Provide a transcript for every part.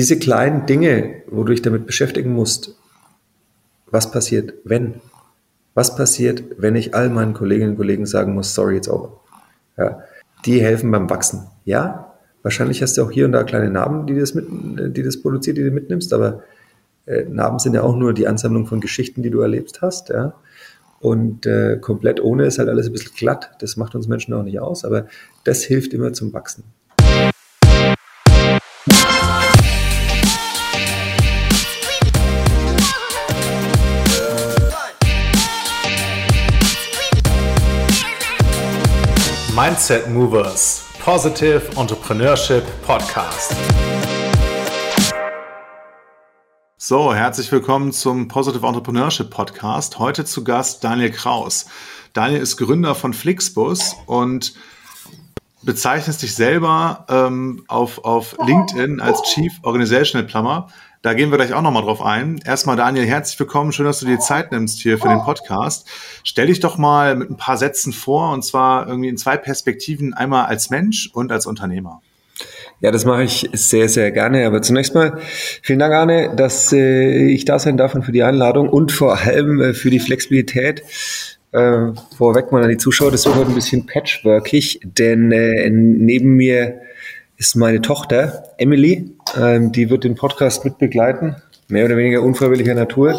diese kleinen Dinge, wo du dich damit beschäftigen musst, was passiert, wenn? Was passiert, wenn ich all meinen Kolleginnen und Kollegen sagen muss, sorry, it's over? Ja, die helfen beim Wachsen. Ja, wahrscheinlich hast du auch hier und da kleine Narben, die das, mit, die das produziert, die du mitnimmst, aber äh, Narben sind ja auch nur die Ansammlung von Geschichten, die du erlebt hast. Ja? Und äh, komplett ohne ist halt alles ein bisschen glatt. Das macht uns Menschen auch nicht aus, aber das hilft immer zum Wachsen. Mindset Movers Positive Entrepreneurship Podcast. So, herzlich willkommen zum Positive Entrepreneurship Podcast. Heute zu Gast Daniel Kraus. Daniel ist Gründer von Flixbus und bezeichnest dich selber ähm, auf, auf LinkedIn als Chief Organizational Plumber. Da gehen wir gleich auch nochmal drauf ein. Erstmal, Daniel, herzlich willkommen. Schön, dass du dir Zeit nimmst hier für den Podcast. Stell dich doch mal mit ein paar Sätzen vor, und zwar irgendwie in zwei Perspektiven. Einmal als Mensch und als Unternehmer. Ja, das mache ich sehr, sehr gerne. Aber zunächst mal vielen Dank, Arne, dass äh, ich da sein darf und für die Einladung und vor allem äh, für die Flexibilität. Äh, vorweg mal an die Zuschauer, das wird heute ein bisschen patchworkig, denn neben mir ist meine Tochter Emily. Ähm, die wird den Podcast mit begleiten, mehr oder weniger unfreiwilliger Natur,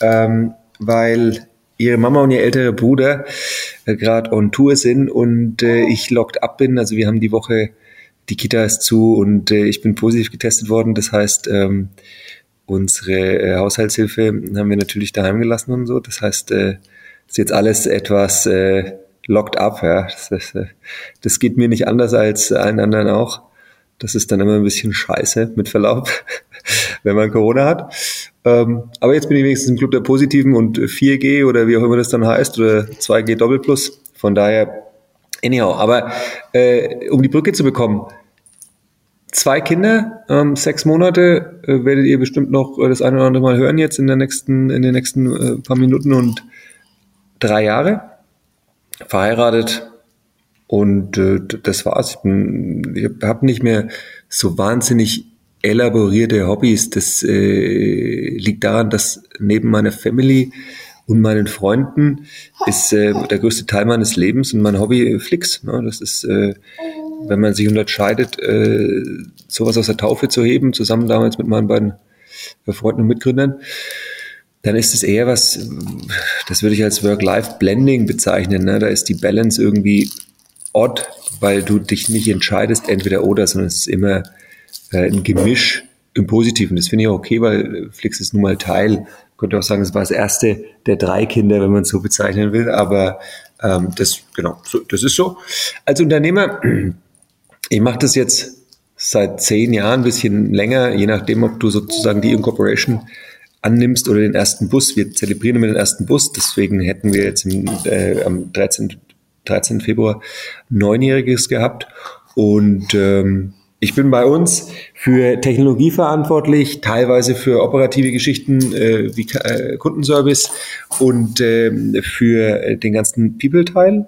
ähm, weil ihre Mama und ihr älterer Bruder äh, gerade on Tour sind und äh, ich locked up bin. Also wir haben die Woche, die Kita ist zu und äh, ich bin positiv getestet worden. Das heißt, ähm, unsere äh, Haushaltshilfe haben wir natürlich daheim gelassen und so. Das heißt, äh, ist jetzt alles etwas äh, locked up. Ja. Das, das, das geht mir nicht anders als allen anderen auch. Das ist dann immer ein bisschen scheiße, mit Verlaub, wenn man Corona hat. Ähm, aber jetzt bin ich wenigstens im Club der Positiven und 4G oder wie auch immer das dann heißt oder 2G Doppel Plus. Von daher, anyhow. Aber äh, um die Brücke zu bekommen, zwei Kinder, ähm, sechs Monate, äh, werdet ihr bestimmt noch das eine oder andere Mal hören jetzt in der nächsten, in den nächsten äh, paar Minuten und drei Jahre verheiratet und äh, das war's. Ich, ich habe nicht mehr so wahnsinnig elaborierte Hobbys. Das äh, liegt daran, dass neben meiner Family und meinen Freunden ist äh, der größte Teil meines Lebens und mein Hobby Flix. Ne? Das ist, äh, wenn man sich unterscheidet, äh, sowas aus der Taufe zu heben, zusammen damals mit meinen beiden Freunden und Mitgründern dann ist es eher was, das würde ich als Work-Life-Blending bezeichnen. Ne? Da ist die Balance irgendwie odd, weil du dich nicht entscheidest, entweder oder, sondern es ist immer äh, ein Gemisch im Positiven. Das finde ich auch okay, weil Flix ist nun mal Teil. Ich könnte auch sagen, es war das erste der drei Kinder, wenn man es so bezeichnen will, aber ähm, das, genau, so, das ist so. Als Unternehmer, ich mache das jetzt seit zehn Jahren, ein bisschen länger, je nachdem, ob du sozusagen die Incorporation annimmst oder den ersten Bus. Wir zelebrieren immer den ersten Bus, deswegen hätten wir jetzt im, äh, am 13. 13. Februar Neunjähriges gehabt und ähm, ich bin bei uns für Technologie verantwortlich, teilweise für operative Geschichten äh, wie äh, Kundenservice und äh, für den ganzen People-Teil.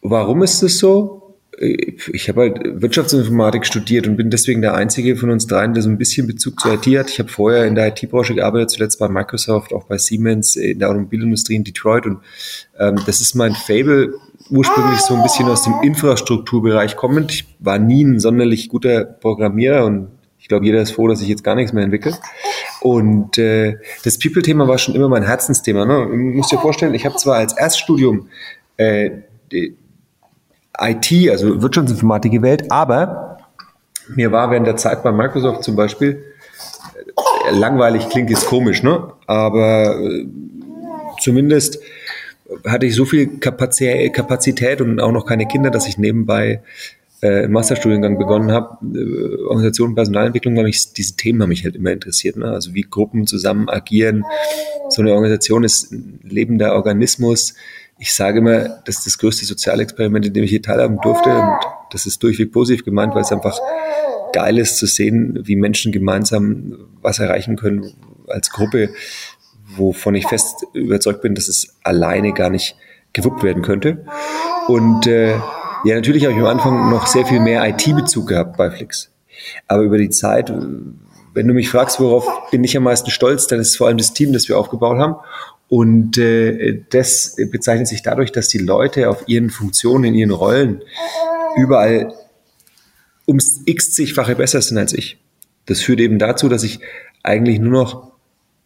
Warum ist es so? Ich habe halt Wirtschaftsinformatik studiert und bin deswegen der einzige von uns dreien, der so ein bisschen Bezug zur IT hat. Ich habe vorher in der IT-Branche gearbeitet, zuletzt bei Microsoft, auch bei Siemens, in der Automobilindustrie in Detroit und ähm, das ist mein Fable, ursprünglich so ein bisschen aus dem Infrastrukturbereich kommend. Ich war nie ein sonderlich guter Programmierer und ich glaube, jeder ist froh, dass ich jetzt gar nichts mehr entwickle. Und äh, das People-Thema war schon immer mein Herzensthema. Ne? Du musst dir vorstellen, ich habe zwar als Erststudium äh, IT, also Wirtschaftsinformatik gewählt, aber mir war während der Zeit bei Microsoft zum Beispiel, äh, langweilig klingt jetzt komisch, ne? aber äh, zumindest hatte ich so viel Kapazität und auch noch keine Kinder, dass ich nebenbei äh, einen Masterstudiengang begonnen habe, äh, Organisation und Personalentwicklung, weil mich diese Themen haben mich halt immer interessiert. Ne? Also wie Gruppen zusammen agieren. So eine Organisation ist ein lebender Organismus, ich sage immer, das ist das größte Sozialexperiment, in dem ich hier teilhaben durfte. Und das ist durchweg positiv gemeint, weil es einfach geil ist zu sehen, wie Menschen gemeinsam was erreichen können als Gruppe, wovon ich fest überzeugt bin, dass es alleine gar nicht gewuppt werden könnte. Und äh, ja, natürlich habe ich am Anfang noch sehr viel mehr IT-Bezug gehabt bei Flix. Aber über die Zeit, wenn du mich fragst, worauf bin ich am meisten stolz, dann ist es vor allem das Team, das wir aufgebaut haben. Und äh, das bezeichnet sich dadurch, dass die Leute auf ihren Funktionen, in ihren Rollen überall ums x-zigfache besser sind als ich. Das führt eben dazu, dass ich eigentlich nur noch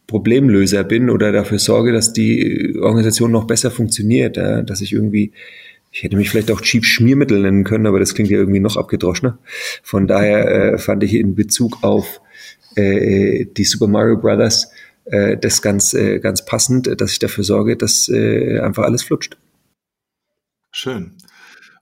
Problemlöser bin oder dafür sorge, dass die Organisation noch besser funktioniert, dass ich irgendwie ich hätte mich vielleicht auch Chief Schmiermittel nennen können, aber das klingt ja irgendwie noch abgedroschener. Von daher äh, fand ich in Bezug auf äh, die Super Mario Brothers äh, das ganz, äh, ganz passend, dass ich dafür sorge, dass äh, einfach alles flutscht. Schön.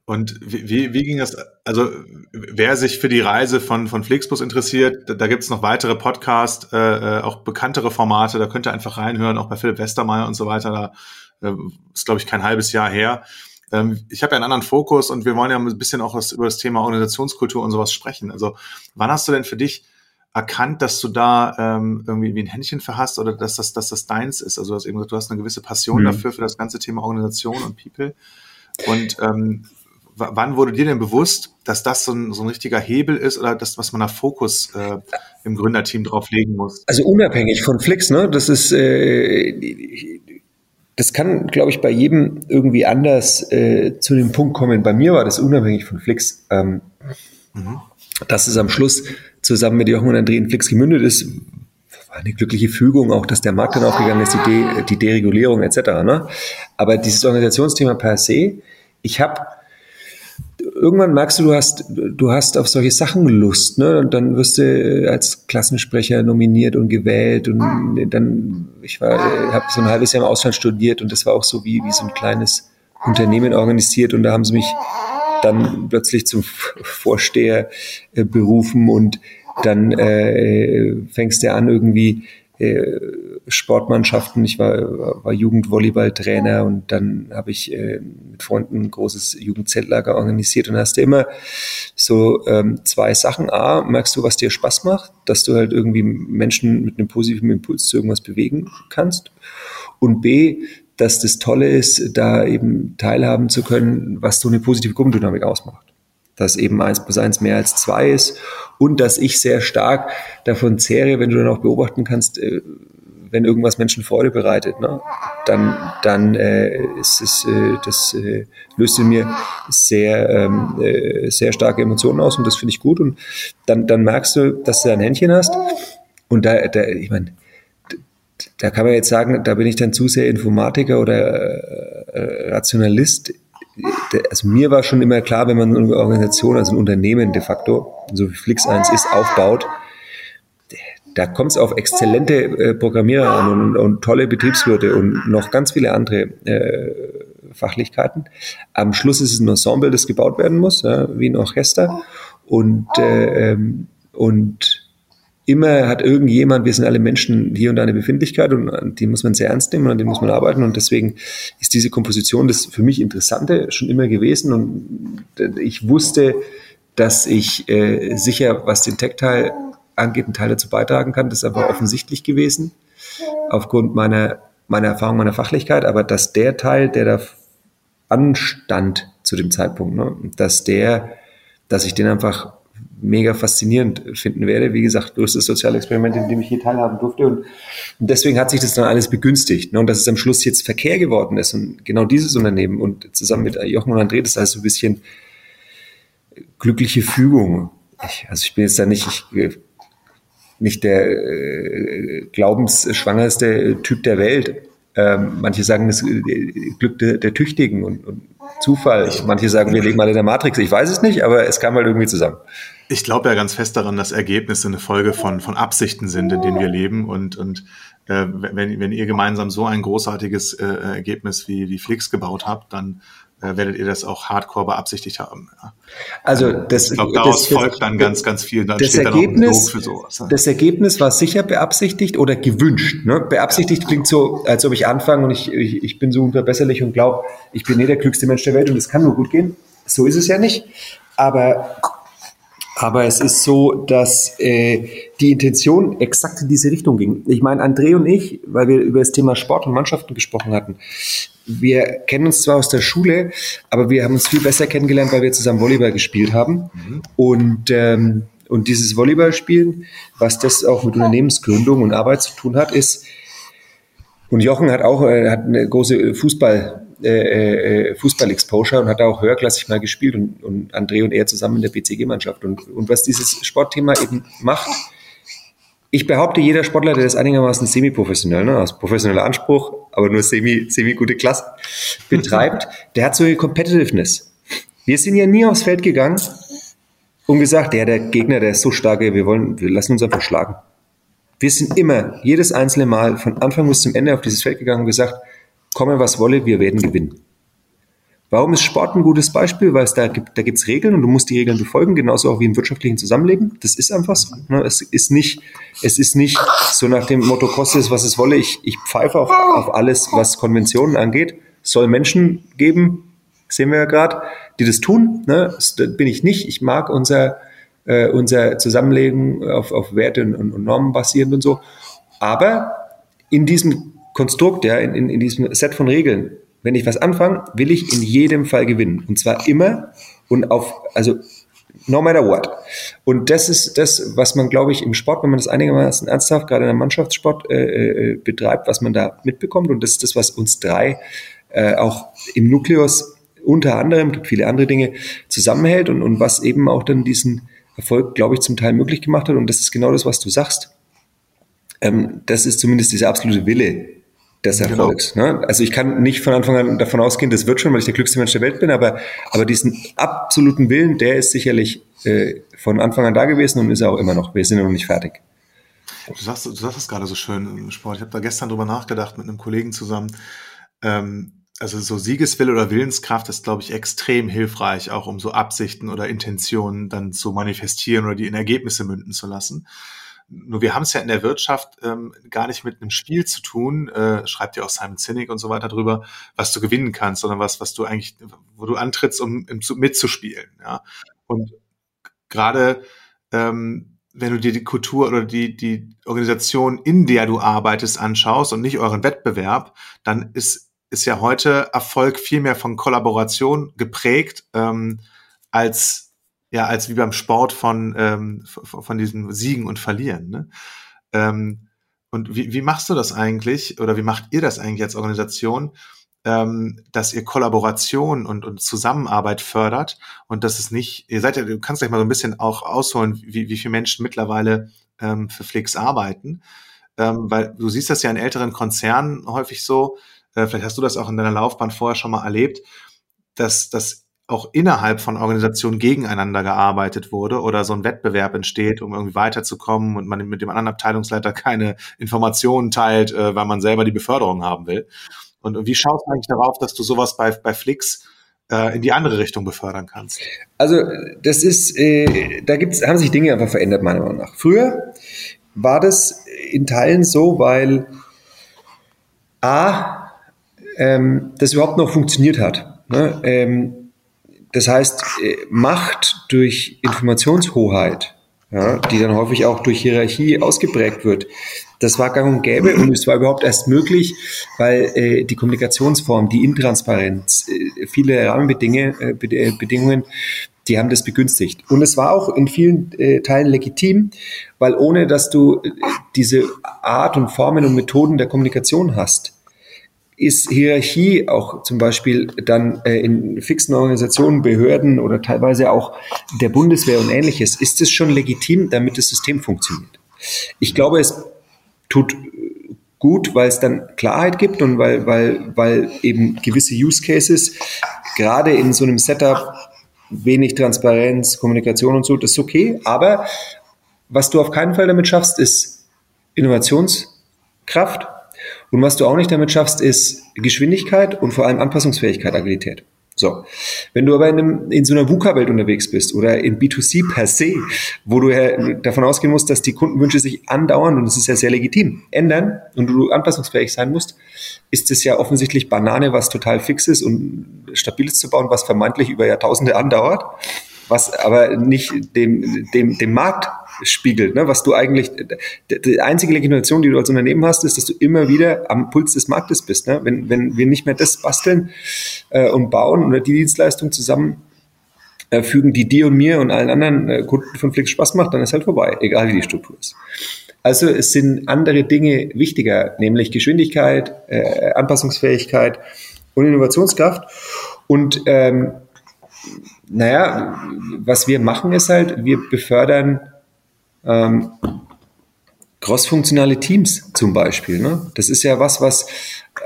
Und wie, wie ging das? Also, wer sich für die Reise von, von Flixbus interessiert, da, da gibt es noch weitere Podcasts, äh, äh, auch bekanntere Formate, da könnt ihr einfach reinhören, auch bei Philipp Westermeier und so weiter. Da äh, ist, glaube ich, kein halbes Jahr her. Ähm, ich habe ja einen anderen Fokus und wir wollen ja ein bisschen auch was über das Thema Organisationskultur und sowas sprechen. Also, wann hast du denn für dich erkannt, dass du da ähm, irgendwie wie ein Händchen für hast oder dass das, dass das deins ist? Also, du hast eben gesagt, du hast eine gewisse Passion mhm. dafür, für das ganze Thema Organisation und People. Und ähm, wann wurde dir denn bewusst, dass das so ein, so ein richtiger Hebel ist oder das, was man da Fokus äh, im Gründerteam drauf legen muss? Also unabhängig von Flix, ne? Das ist, äh, das kann, glaube ich, bei jedem irgendwie anders äh, zu dem Punkt kommen. Bei mir war das unabhängig von Flix. Ähm, mhm. Dass es am Schluss zusammen mit Jochen und André in Flix gemündet ist, war eine glückliche Fügung, auch dass der Markt dann aufgegangen ist, die, De die Deregulierung etc. Ne? Aber dieses Organisationsthema per se, ich habe irgendwann merkst du, du hast, du hast auf solche Sachen Lust, ne? Und dann wirst du als Klassensprecher nominiert und gewählt und dann, ich war, habe so ein halbes Jahr im Ausland studiert und das war auch so wie, wie so ein kleines Unternehmen organisiert und da haben sie mich dann plötzlich zum Vorsteher äh, berufen und dann äh, fängst du an irgendwie äh, Sportmannschaften. Ich war, war Jugendvolleyballtrainer und dann habe ich äh, mit Freunden ein großes Jugendzeltlager organisiert und hast du immer so ähm, zwei Sachen. A, merkst du, was dir Spaß macht, dass du halt irgendwie Menschen mit einem positiven Impuls zu irgendwas bewegen kannst. Und B, dass das Tolle ist, da eben teilhaben zu können, was so eine positive Gruppendynamik ausmacht dass eben eins plus eins mehr als zwei ist und dass ich sehr stark davon zehre, wenn du dann auch beobachten kannst, äh, wenn irgendwas Menschen Freude bereitet, ne, dann, dann äh, ist es, äh, das äh, löst in mir sehr, ähm, äh, sehr starke Emotionen aus und das finde ich gut. Und dann, dann merkst du, dass du ein Händchen hast. Und da, da ich meine, da kann man jetzt sagen, da bin ich dann zu sehr Informatiker oder äh, Rationalist. Also mir war schon immer klar, wenn man eine Organisation, also ein Unternehmen de facto, so wie Flix 1 ist, aufbaut, da kommt es auf exzellente äh, Programmierer an und, und, tolle Betriebswirte und noch ganz viele andere äh, Fachlichkeiten. Am Schluss ist es ein Ensemble, das gebaut werden muss, ja, wie ein Orchester. Und, äh, ähm, und immer hat irgendjemand, wir sind alle Menschen, hier und da eine Befindlichkeit und die muss man sehr ernst nehmen und an die muss man arbeiten. Und deswegen ist diese Komposition das für mich Interessante schon immer gewesen. Und ich wusste, dass ich äh, sicher, was den Tech-Teil angeht, einen Teil dazu beitragen kann. Das ist einfach offensichtlich gewesen, aufgrund meiner, meiner Erfahrung, meiner Fachlichkeit. Aber dass der Teil, der da anstand zu dem Zeitpunkt, ne, dass der, dass ich den einfach mega faszinierend finden werde. Wie gesagt, durch das soziale Experiment, in dem ich hier teilhaben durfte. Und, deswegen hat sich das dann alles begünstigt. Ne? Und dass es am Schluss jetzt Verkehr geworden ist und genau dieses Unternehmen und zusammen mit Jochen und André, das heißt so ein bisschen glückliche Fügung. Ich, also ich bin jetzt da nicht, ich nicht der äh, glaubensschwangerste Typ der Welt. Ähm, manche sagen, das äh, Glück der, der Tüchtigen und, und, Zufall. Manche sagen, wir leben alle in der Matrix. Ich weiß es nicht, aber es kam halt irgendwie zusammen. Ich glaube ja ganz fest daran, dass Ergebnisse eine Folge von, von Absichten sind, in denen wir leben. Und, und äh, wenn, wenn ihr gemeinsam so ein großartiges äh, Ergebnis wie, wie Flix gebaut habt, dann äh, werdet ihr das auch hardcore beabsichtigt haben. Ja. Also ähm, das, ich glaube, daraus das, folgt dann ganz, ganz viel. Dann das Ergebnis, für sowas. Ja. Das Ergebnis war sicher beabsichtigt oder gewünscht. Ne? Beabsichtigt klingt so, als ob ich anfange und ich, ich, ich bin so unverbesserlich und glaube, ich bin eh der klügste Mensch der Welt und es kann nur gut gehen. So ist es ja nicht. Aber aber es ist so, dass äh, die Intention exakt in diese Richtung ging. Ich meine, André und ich, weil wir über das Thema Sport und Mannschaften gesprochen hatten, wir kennen uns zwar aus der Schule, aber wir haben uns viel besser kennengelernt, weil wir zusammen Volleyball gespielt haben. Mhm. Und, ähm, und dieses Volleyballspielen, was das auch mit Unternehmensgründung und Arbeit zu tun hat, ist, und Jochen hat auch äh, hat eine große Fußball, äh, äh Fußball-Exposure und hat da auch höherklassig mal gespielt und, und André und er zusammen in der BCG-Mannschaft. Und, und was dieses Sportthema eben macht, ich behaupte, jeder Sportler, der das einigermaßen semi-professionell, ne, aus professioneller Anspruch, aber nur semi, semi gute Klasse betreibt, der hat so eine Competitiveness. Wir sind ja nie aufs Feld gegangen und gesagt, der, der Gegner, der ist so stark, wir wollen, wir lassen uns einfach schlagen. Wir sind immer, jedes einzelne Mal, von Anfang bis zum Ende auf dieses Feld gegangen und gesagt, komme was wolle, wir werden gewinnen. Warum ist Sport ein gutes Beispiel? Weil es da gibt, da gibt's Regeln und du musst die Regeln befolgen, genauso auch wie im wirtschaftlichen Zusammenleben. Das ist einfach so. Ne? Es ist nicht, es ist nicht so nach dem Motto, koste es, was es wolle. Ich, ich pfeife auf, auf alles, was Konventionen angeht. soll Menschen geben, sehen wir ja gerade, die das tun. Ne? Das bin ich nicht. Ich mag unser, äh, unser Zusammenleben auf, auf Werte und, und Normen basierend und so. Aber in diesem Konstrukt, ja, in, in, in diesem Set von Regeln, wenn ich was anfange, will ich in jedem Fall gewinnen. Und zwar immer und auf, also no matter what. Und das ist das, was man, glaube ich, im Sport, wenn man das einigermaßen ernsthaft, gerade in der Mannschaftssport äh, äh, betreibt, was man da mitbekommt. Und das ist das, was uns drei äh, auch im Nukleus unter anderem, gibt viele andere Dinge, zusammenhält und, und was eben auch dann diesen Erfolg, glaube ich, zum Teil möglich gemacht hat. Und das ist genau das, was du sagst. Ähm, das ist zumindest dieser absolute Wille, des. Erfolgs. Genau. Ne? Also ich kann nicht von Anfang an davon ausgehen, das wird schon, weil ich der glücklichste Mensch der Welt bin, aber, aber diesen absoluten Willen, der ist sicherlich äh, von Anfang an da gewesen und ist er auch immer noch. Wir sind noch nicht fertig. Du sagst, du sagst es gerade so schön im Sport. Ich habe da gestern drüber nachgedacht mit einem Kollegen zusammen. Ähm, also so Siegeswille oder Willenskraft ist, glaube ich, extrem hilfreich, auch um so Absichten oder Intentionen dann zu manifestieren oder die in Ergebnisse münden zu lassen. Nur wir haben es ja in der Wirtschaft ähm, gar nicht mit einem Spiel zu tun, äh, schreibt ja auch Simon Sinek und so weiter drüber, was du gewinnen kannst, sondern was, was du eigentlich, wo du antrittst, um, um mitzuspielen. Ja? Und gerade ähm, wenn du dir die Kultur oder die, die Organisation, in der du arbeitest, anschaust und nicht euren Wettbewerb, dann ist, ist ja heute Erfolg viel mehr von Kollaboration geprägt ähm, als ja, als wie beim Sport von, ähm, von diesem Siegen und Verlieren. Ne? Ähm, und wie, wie machst du das eigentlich oder wie macht ihr das eigentlich als Organisation, ähm, dass ihr Kollaboration und, und Zusammenarbeit fördert und dass es nicht, ihr seid ja, du kannst gleich mal so ein bisschen auch ausholen, wie, wie viele Menschen mittlerweile ähm, für Flix arbeiten, ähm, weil du siehst das ja in älteren Konzernen häufig so, äh, vielleicht hast du das auch in deiner Laufbahn vorher schon mal erlebt, dass, dass auch innerhalb von Organisationen gegeneinander gearbeitet wurde oder so ein Wettbewerb entsteht, um irgendwie weiterzukommen und man mit dem anderen Abteilungsleiter keine Informationen teilt, äh, weil man selber die Beförderung haben will. Und wie schaust du eigentlich darauf, dass du sowas bei, bei Flix äh, in die andere Richtung befördern kannst? Also das ist, äh, da gibt's, haben sich Dinge einfach verändert, meiner Meinung nach. Früher war das in Teilen so, weil A, ähm, das überhaupt noch funktioniert hat. Ne? Ähm, das heißt, äh, Macht durch Informationshoheit, ja, die dann häufig auch durch Hierarchie ausgeprägt wird, das war gang und gäbe und es war überhaupt erst möglich, weil äh, die Kommunikationsform, die Intransparenz, äh, viele Rahmenbedingungen, äh, äh, die haben das begünstigt. Und es war auch in vielen äh, Teilen legitim, weil ohne dass du äh, diese Art und Formen und Methoden der Kommunikation hast, ist Hierarchie auch zum Beispiel dann äh, in fixen Organisationen, Behörden oder teilweise auch der Bundeswehr und ähnliches, ist es schon legitim, damit das System funktioniert. Ich glaube, es tut gut, weil es dann Klarheit gibt und weil, weil, weil eben gewisse Use Cases gerade in so einem Setup wenig Transparenz, Kommunikation und so, das ist okay. Aber was du auf keinen Fall damit schaffst, ist Innovationskraft und was du auch nicht damit schaffst, ist Geschwindigkeit und vor allem Anpassungsfähigkeit, Agilität. So. Wenn du aber in, einem, in so einer VUCA-Welt unterwegs bist oder in B2C per se, wo du ja davon ausgehen musst, dass die Kundenwünsche sich andauern, und das ist ja sehr legitim, ändern und du anpassungsfähig sein musst, ist es ja offensichtlich Banane, was total fix ist und stabiles zu bauen, was vermeintlich über Jahrtausende andauert, was aber nicht dem, dem, dem Markt spiegelt. Ne? Was du eigentlich, die einzige Legitimation, die du als Unternehmen hast, ist, dass du immer wieder am Puls des Marktes bist. Ne? Wenn, wenn wir nicht mehr das basteln äh, und bauen oder die Dienstleistung zusammen äh, fügen, die dir und mir und allen anderen äh, Kunden von Flix Spaß macht, dann ist halt vorbei, egal wie die Struktur ist. Also es sind andere Dinge wichtiger, nämlich Geschwindigkeit, äh, Anpassungsfähigkeit und Innovationskraft. Und ähm, naja, was wir machen ist halt, wir befördern ähm, crossfunktionale Teams zum Beispiel. Ne? Das ist ja was, was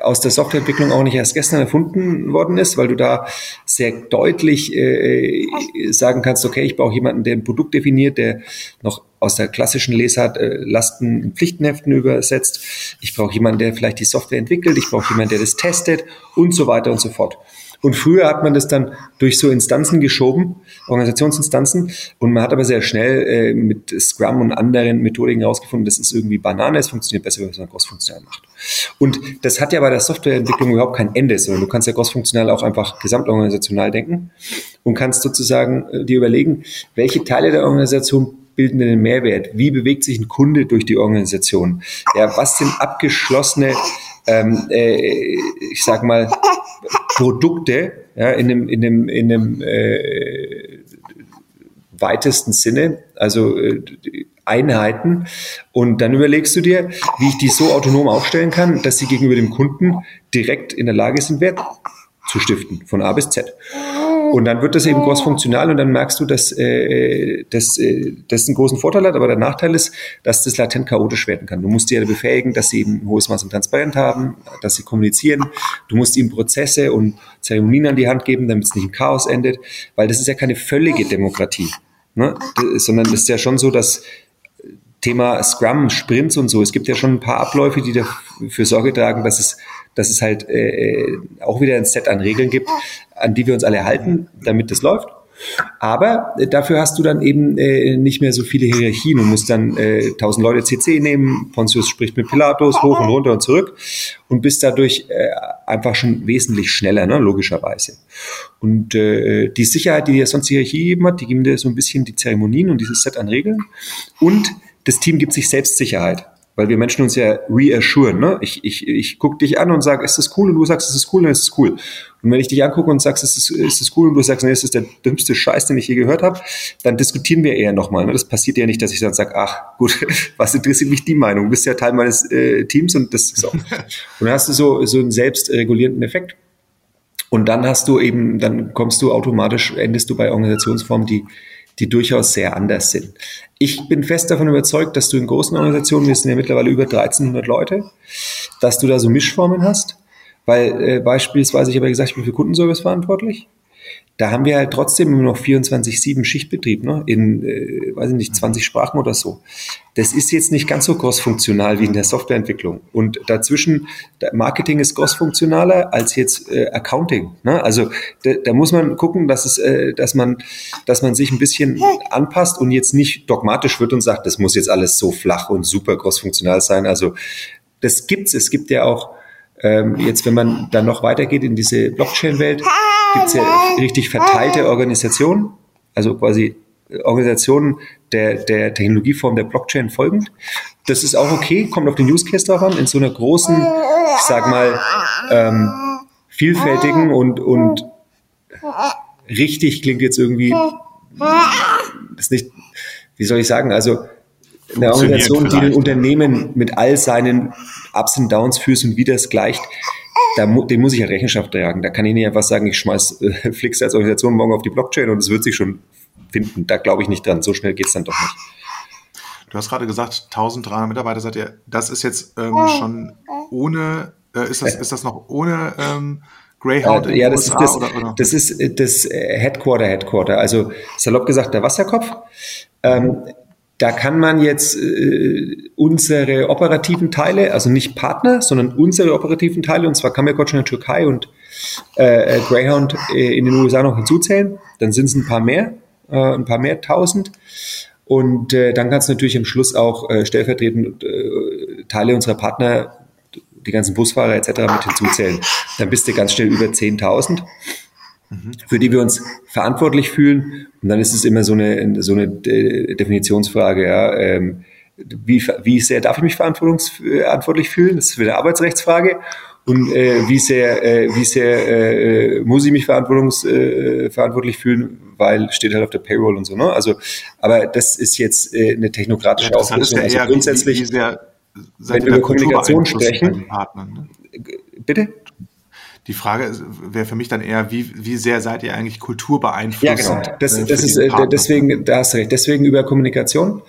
aus der Softwareentwicklung auch nicht erst gestern erfunden worden ist, weil du da sehr deutlich äh, sagen kannst, okay, ich brauche jemanden, der ein Produkt definiert, der noch aus der klassischen Lesart äh, Lasten in Pflichtenheften übersetzt. Ich brauche jemanden, der vielleicht die Software entwickelt. Ich brauche jemanden, der das testet und so weiter und so fort. Und früher hat man das dann durch so Instanzen geschoben, Organisationsinstanzen, und man hat aber sehr schnell äh, mit Scrum und anderen Methodiken herausgefunden, das ist irgendwie Banane, es funktioniert besser, wenn man es crossfunktional macht. Und das hat ja bei der Softwareentwicklung überhaupt kein Ende, sondern du kannst ja crossfunktional auch einfach gesamtorganisational denken und kannst sozusagen äh, dir überlegen, welche Teile der Organisation bilden den Mehrwert? Wie bewegt sich ein Kunde durch die Organisation? Ja, was sind abgeschlossene ähm, äh, ich sag mal, Produkte ja, in dem, in dem, in dem äh, weitesten Sinne, also äh, Einheiten. Und dann überlegst du dir, wie ich die so autonom aufstellen kann, dass sie gegenüber dem Kunden direkt in der Lage sind, Wert zu stiften, von A bis Z. Und dann wird das eben cross-funktional und dann merkst du, dass äh, das, äh, das einen großen Vorteil hat, aber der Nachteil ist, dass das latent chaotisch werden kann. Du musst die ja befähigen, dass sie eben ein hohes Maß an Transparenz haben, dass sie kommunizieren. Du musst ihnen Prozesse und Zeremonien an die Hand geben, damit es nicht im Chaos endet, weil das ist ja keine völlige Demokratie, ne? sondern es ist ja schon so, dass Thema Scrum, Sprints und so. Es gibt ja schon ein paar Abläufe, die dafür Sorge tragen, dass es, dass es halt äh, auch wieder ein Set an Regeln gibt, an die wir uns alle halten, damit das läuft. Aber äh, dafür hast du dann eben äh, nicht mehr so viele Hierarchien und musst dann äh, 1000 Leute CC nehmen. Pontius spricht mit Pilatus hoch und runter und zurück und bist dadurch äh, einfach schon wesentlich schneller, ne, logischerweise. Und äh, die Sicherheit, die dir sonst die Hierarchie gegeben hat, die geben dir so ein bisschen die Zeremonien und dieses Set an Regeln. Und das Team gibt sich selbst Sicherheit. Weil wir Menschen uns ja reassuren. Ne? Ich, ich, ich gucke dich an und sage, ist das cool? Und du sagst, ist das cool? Dann ist es cool. Und wenn ich dich angucke und sagst, ist das, ist das cool? Und du sagst, nee, das ist der dümmste Scheiß, den ich je gehört habe, dann diskutieren wir eher nochmal. Ne? Das passiert ja nicht, dass ich dann sage, ach gut, was interessiert mich die Meinung? Du bist ja Teil meines äh, Teams und das ist auch. und dann hast du so, so einen selbstregulierenden Effekt. Und dann hast du eben, dann kommst du automatisch, endest du bei Organisationsformen, die die durchaus sehr anders sind. Ich bin fest davon überzeugt, dass du in großen Organisationen, wir sind ja mittlerweile über 1300 Leute, dass du da so Mischformen hast, weil äh, beispielsweise, ich habe ja gesagt, ich bin für Kundenservice verantwortlich da haben wir halt trotzdem immer noch 24-7 Schichtbetrieb, ne? in, äh, weiß ich nicht, 20 Sprachen oder so. Das ist jetzt nicht ganz so crossfunktional wie in der Softwareentwicklung. Und dazwischen, Marketing ist crossfunktionaler als jetzt äh, Accounting. Ne? Also da, da muss man gucken, dass, es, äh, dass, man, dass man sich ein bisschen anpasst und jetzt nicht dogmatisch wird und sagt, das muss jetzt alles so flach und super crossfunktional sein. Also das gibt's. Es gibt ja auch ähm, jetzt, wenn man dann noch weitergeht in diese Blockchain-Welt, gibt es ja richtig verteilte Organisationen, also quasi Organisationen der, der Technologieform der Blockchain folgend. Das ist auch okay, kommt auf den Use Case drauf an, in so einer großen, ich sag mal, ähm, vielfältigen und, und richtig klingt jetzt irgendwie, ist nicht, wie soll ich sagen, also eine Organisation, die ein Unternehmen mit all seinen Ups und Downs fürs und Widers gleicht, da mu dem muss ich ja Rechenschaft tragen. Da kann ich nicht einfach sagen, ich schmeiß äh, Flix als Organisation morgen auf die Blockchain und es wird sich schon finden. Da glaube ich nicht dran. So schnell geht es dann doch nicht. Du hast gerade gesagt, 1300 Mitarbeiter seid ihr. Das ist jetzt ähm, schon ohne, äh, ist, das, ist das noch ohne ähm, Greyhound? Äh, ja, das, USA, ist das, oder, oder? das ist äh, das Headquarter, Headquarter. Also salopp gesagt, der Wasserkopf. Ähm, da kann man jetzt äh, unsere operativen Teile, also nicht Partner, sondern unsere operativen Teile, und zwar Kamerkoc in der Türkei und äh, äh, Greyhound äh, in den USA noch hinzuzählen. Dann sind es ein paar mehr, äh, ein paar mehr tausend. Und äh, dann kannst du natürlich am Schluss auch äh, stellvertretend äh, Teile unserer Partner, die ganzen Busfahrer etc. mit hinzuzählen. Dann bist du ganz schnell über 10.000 für die wir uns verantwortlich fühlen. Und dann ist es immer so eine, so eine Definitionsfrage, ja. Ähm, wie, wie sehr darf ich mich verantwortlich fühlen? Das ist wieder eine Arbeitsrechtsfrage. und äh, wie sehr, äh, wie sehr äh, muss ich mich verantwortungs, äh, verantwortlich fühlen, weil steht halt auf der Payroll und so. Ne? Also, aber das ist jetzt äh, eine technokratische ja, Auflösung. Also grundsätzlich, wie, wie sehr, wenn wir über Kommunikation sprechen, Partnern, ne? bitte. Die Frage wäre für mich dann eher, wie, wie sehr seid ihr eigentlich Kultur beeinflusst? Ja, genau. Das, äh, das ist, äh, deswegen, da hast du recht, deswegen über Kommunikation.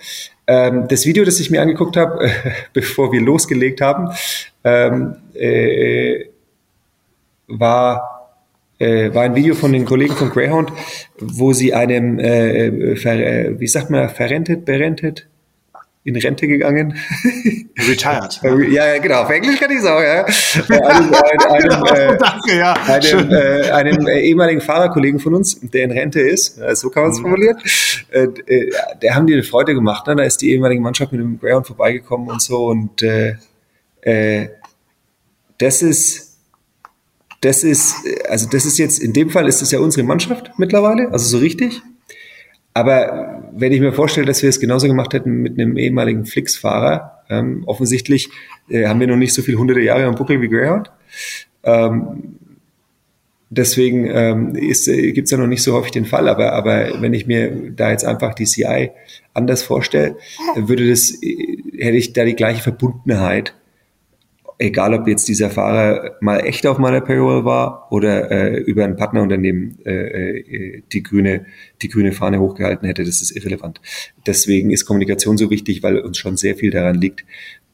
Ähm, das Video, das ich mir angeguckt habe, äh, bevor wir losgelegt haben, ähm, äh, war, äh, war ein Video von den Kollegen von Greyhound, wo sie einem, äh, ver, wie sagt man, verrentet, berentet, in Rente gegangen. Retired. ja, genau. Auf Englisch kann ich es auch, ja. Einem, einem, äh, Danke, ja. Einem, äh, einem äh, ehemaligen Fahrerkollegen von uns, der in Rente ist, äh, so kann man es mhm. formulieren, äh, äh, der haben die eine Freude gemacht. Ne? Da ist die ehemalige Mannschaft mit dem Greyhound vorbeigekommen und so und äh, äh, das ist das ist, also das ist jetzt, in dem Fall ist das ja unsere Mannschaft mittlerweile, also so richtig. Aber wenn ich mir vorstelle, dass wir es genauso gemacht hätten mit einem ehemaligen Flix-Fahrer, ähm, offensichtlich äh, haben wir noch nicht so viele hunderte Jahre am Buckel wie Greyhound. Ähm, deswegen ähm, äh, gibt es ja noch nicht so häufig den Fall. Aber, aber wenn ich mir da jetzt einfach die CI anders vorstelle, würde das, äh, hätte ich da die gleiche Verbundenheit egal ob jetzt dieser Fahrer mal echt auf meiner Payroll war oder äh, über ein Partnerunternehmen äh, äh, die grüne die grüne Fahne hochgehalten hätte, das ist irrelevant. Deswegen ist Kommunikation so wichtig, weil uns schon sehr viel daran liegt,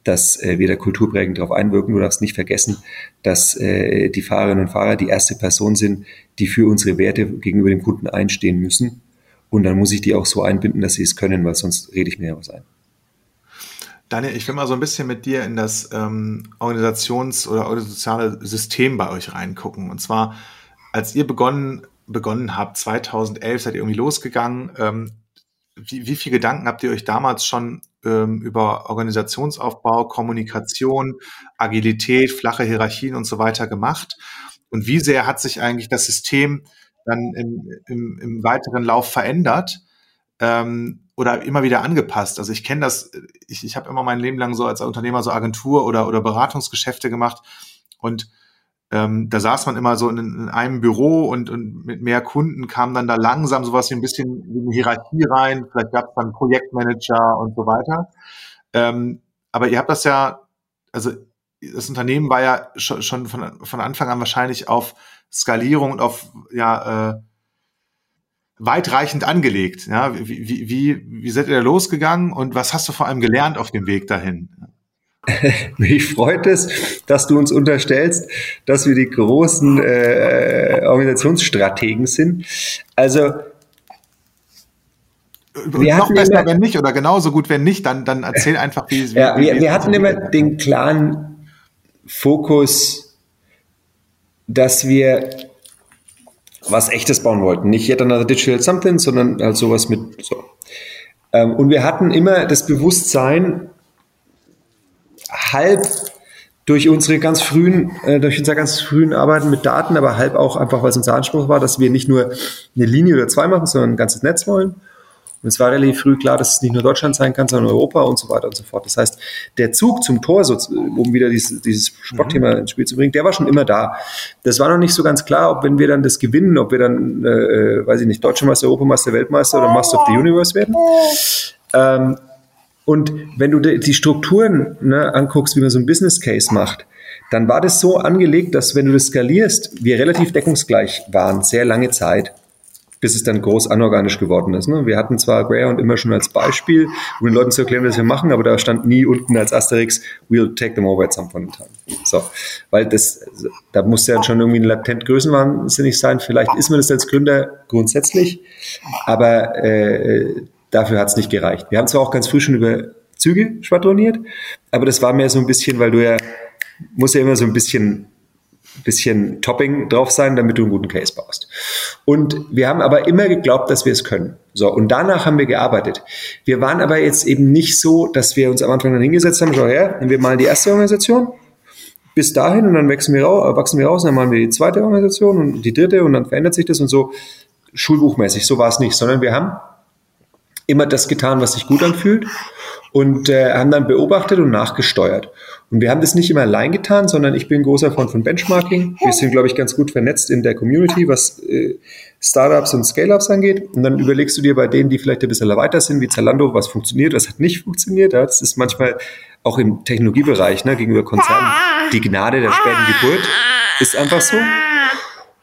dass äh, wir da kulturprägend darauf einwirken. Du darfst nicht vergessen, dass äh, die Fahrerinnen und Fahrer die erste Person sind, die für unsere Werte gegenüber dem Kunden einstehen müssen. Und dann muss ich die auch so einbinden, dass sie es können, weil sonst rede ich mir ja was ein. Daniel, ich will mal so ein bisschen mit dir in das ähm, Organisations- oder organisationale System bei euch reingucken. Und zwar, als ihr begonnen, begonnen habt, 2011 seid ihr irgendwie losgegangen. Ähm, wie, wie viel Gedanken habt ihr euch damals schon ähm, über Organisationsaufbau, Kommunikation, Agilität, flache Hierarchien und so weiter gemacht? Und wie sehr hat sich eigentlich das System dann im, im, im weiteren Lauf verändert? Ähm, oder immer wieder angepasst. Also ich kenne das, ich, ich habe immer mein Leben lang so als Unternehmer so Agentur oder, oder Beratungsgeschäfte gemacht und ähm, da saß man immer so in, in, einem Büro und, und mit mehr Kunden kam dann da langsam sowas wie ein bisschen wie eine Hierarchie rein, vielleicht gab es dann Projektmanager und so weiter. Ähm, aber ihr habt das ja, also das Unternehmen war ja schon, schon von, von Anfang an wahrscheinlich auf Skalierung und auf ja, äh, weitreichend angelegt. Ja, wie, wie, wie, wie seid ihr da losgegangen und was hast du vor allem gelernt auf dem Weg dahin? Mich freut es, dass du uns unterstellst, dass wir die großen äh, Organisationsstrategen sind. Also wir noch besser, immer, wenn nicht, oder genauso gut, wenn nicht, dann, dann erzähl einfach, wie, wie ja, wir, wir hatten immer den klaren Fokus, dass wir was echtes bauen wollten. Nicht yet another digital something, sondern halt sowas mit so. Ähm, und wir hatten immer das Bewusstsein, halb durch unsere ganz frühen, äh, durch unser ganz frühen Arbeiten mit Daten, aber halb auch einfach, weil es unser Anspruch war, dass wir nicht nur eine Linie oder zwei machen, sondern ein ganzes Netz wollen. Und es war relativ früh klar, dass es nicht nur Deutschland sein kann, sondern Europa und so weiter und so fort. Das heißt, der Zug zum Tor, so, um wieder dieses, dieses Sportthema mhm. ins Spiel zu bringen, der war schon immer da. Das war noch nicht so ganz klar, ob wenn wir dann das gewinnen, ob wir dann, äh, äh weiß ich nicht, Deutscher Meister, Europameister, Weltmeister oder Master of the Universe werden. Ähm, und wenn du die Strukturen ne, anguckst, wie man so ein Business Case macht, dann war das so angelegt, dass wenn du das skalierst, wir relativ deckungsgleich waren, sehr lange Zeit bis es dann groß anorganisch geworden ist. Ne? Wir hatten zwar Greyhound immer schon als Beispiel, um den Leuten zu erklären, was wir machen, aber da stand nie unten als Asterix, we'll take them over at some point in time. So, weil das, da muss ja schon irgendwie ein latent größenwahnsinnig sein. Vielleicht ist man das als Gründer grundsätzlich, aber äh, dafür hat es nicht gereicht. Wir haben zwar auch ganz früh schon über Züge schwadroniert, aber das war mehr so ein bisschen, weil du ja, musst ja immer so ein bisschen bisschen Topping drauf sein, damit du einen guten Case baust. Und wir haben aber immer geglaubt, dass wir es können. So, und danach haben wir gearbeitet. Wir waren aber jetzt eben nicht so, dass wir uns am Anfang dann hingesetzt haben, schau her, und wir malen die erste Organisation, bis dahin und dann wachsen wir raus, wachsen wir raus, und dann malen wir die zweite Organisation und die dritte und dann verändert sich das und so schulbuchmäßig. So war es nicht, sondern wir haben immer das getan, was sich gut anfühlt und äh, haben dann beobachtet und nachgesteuert. Und wir haben das nicht immer allein getan, sondern ich bin ein großer Freund von Benchmarking. Wir sind, glaube ich, ganz gut vernetzt in der Community, was äh, Startups und Scale-Ups angeht. Und dann überlegst du dir bei denen, die vielleicht ein bisschen weiter sind, wie Zalando, was funktioniert, was hat nicht funktioniert. Ja, das ist manchmal auch im Technologiebereich ne, gegenüber Konzernen die Gnade der späten Geburt. Ist einfach so.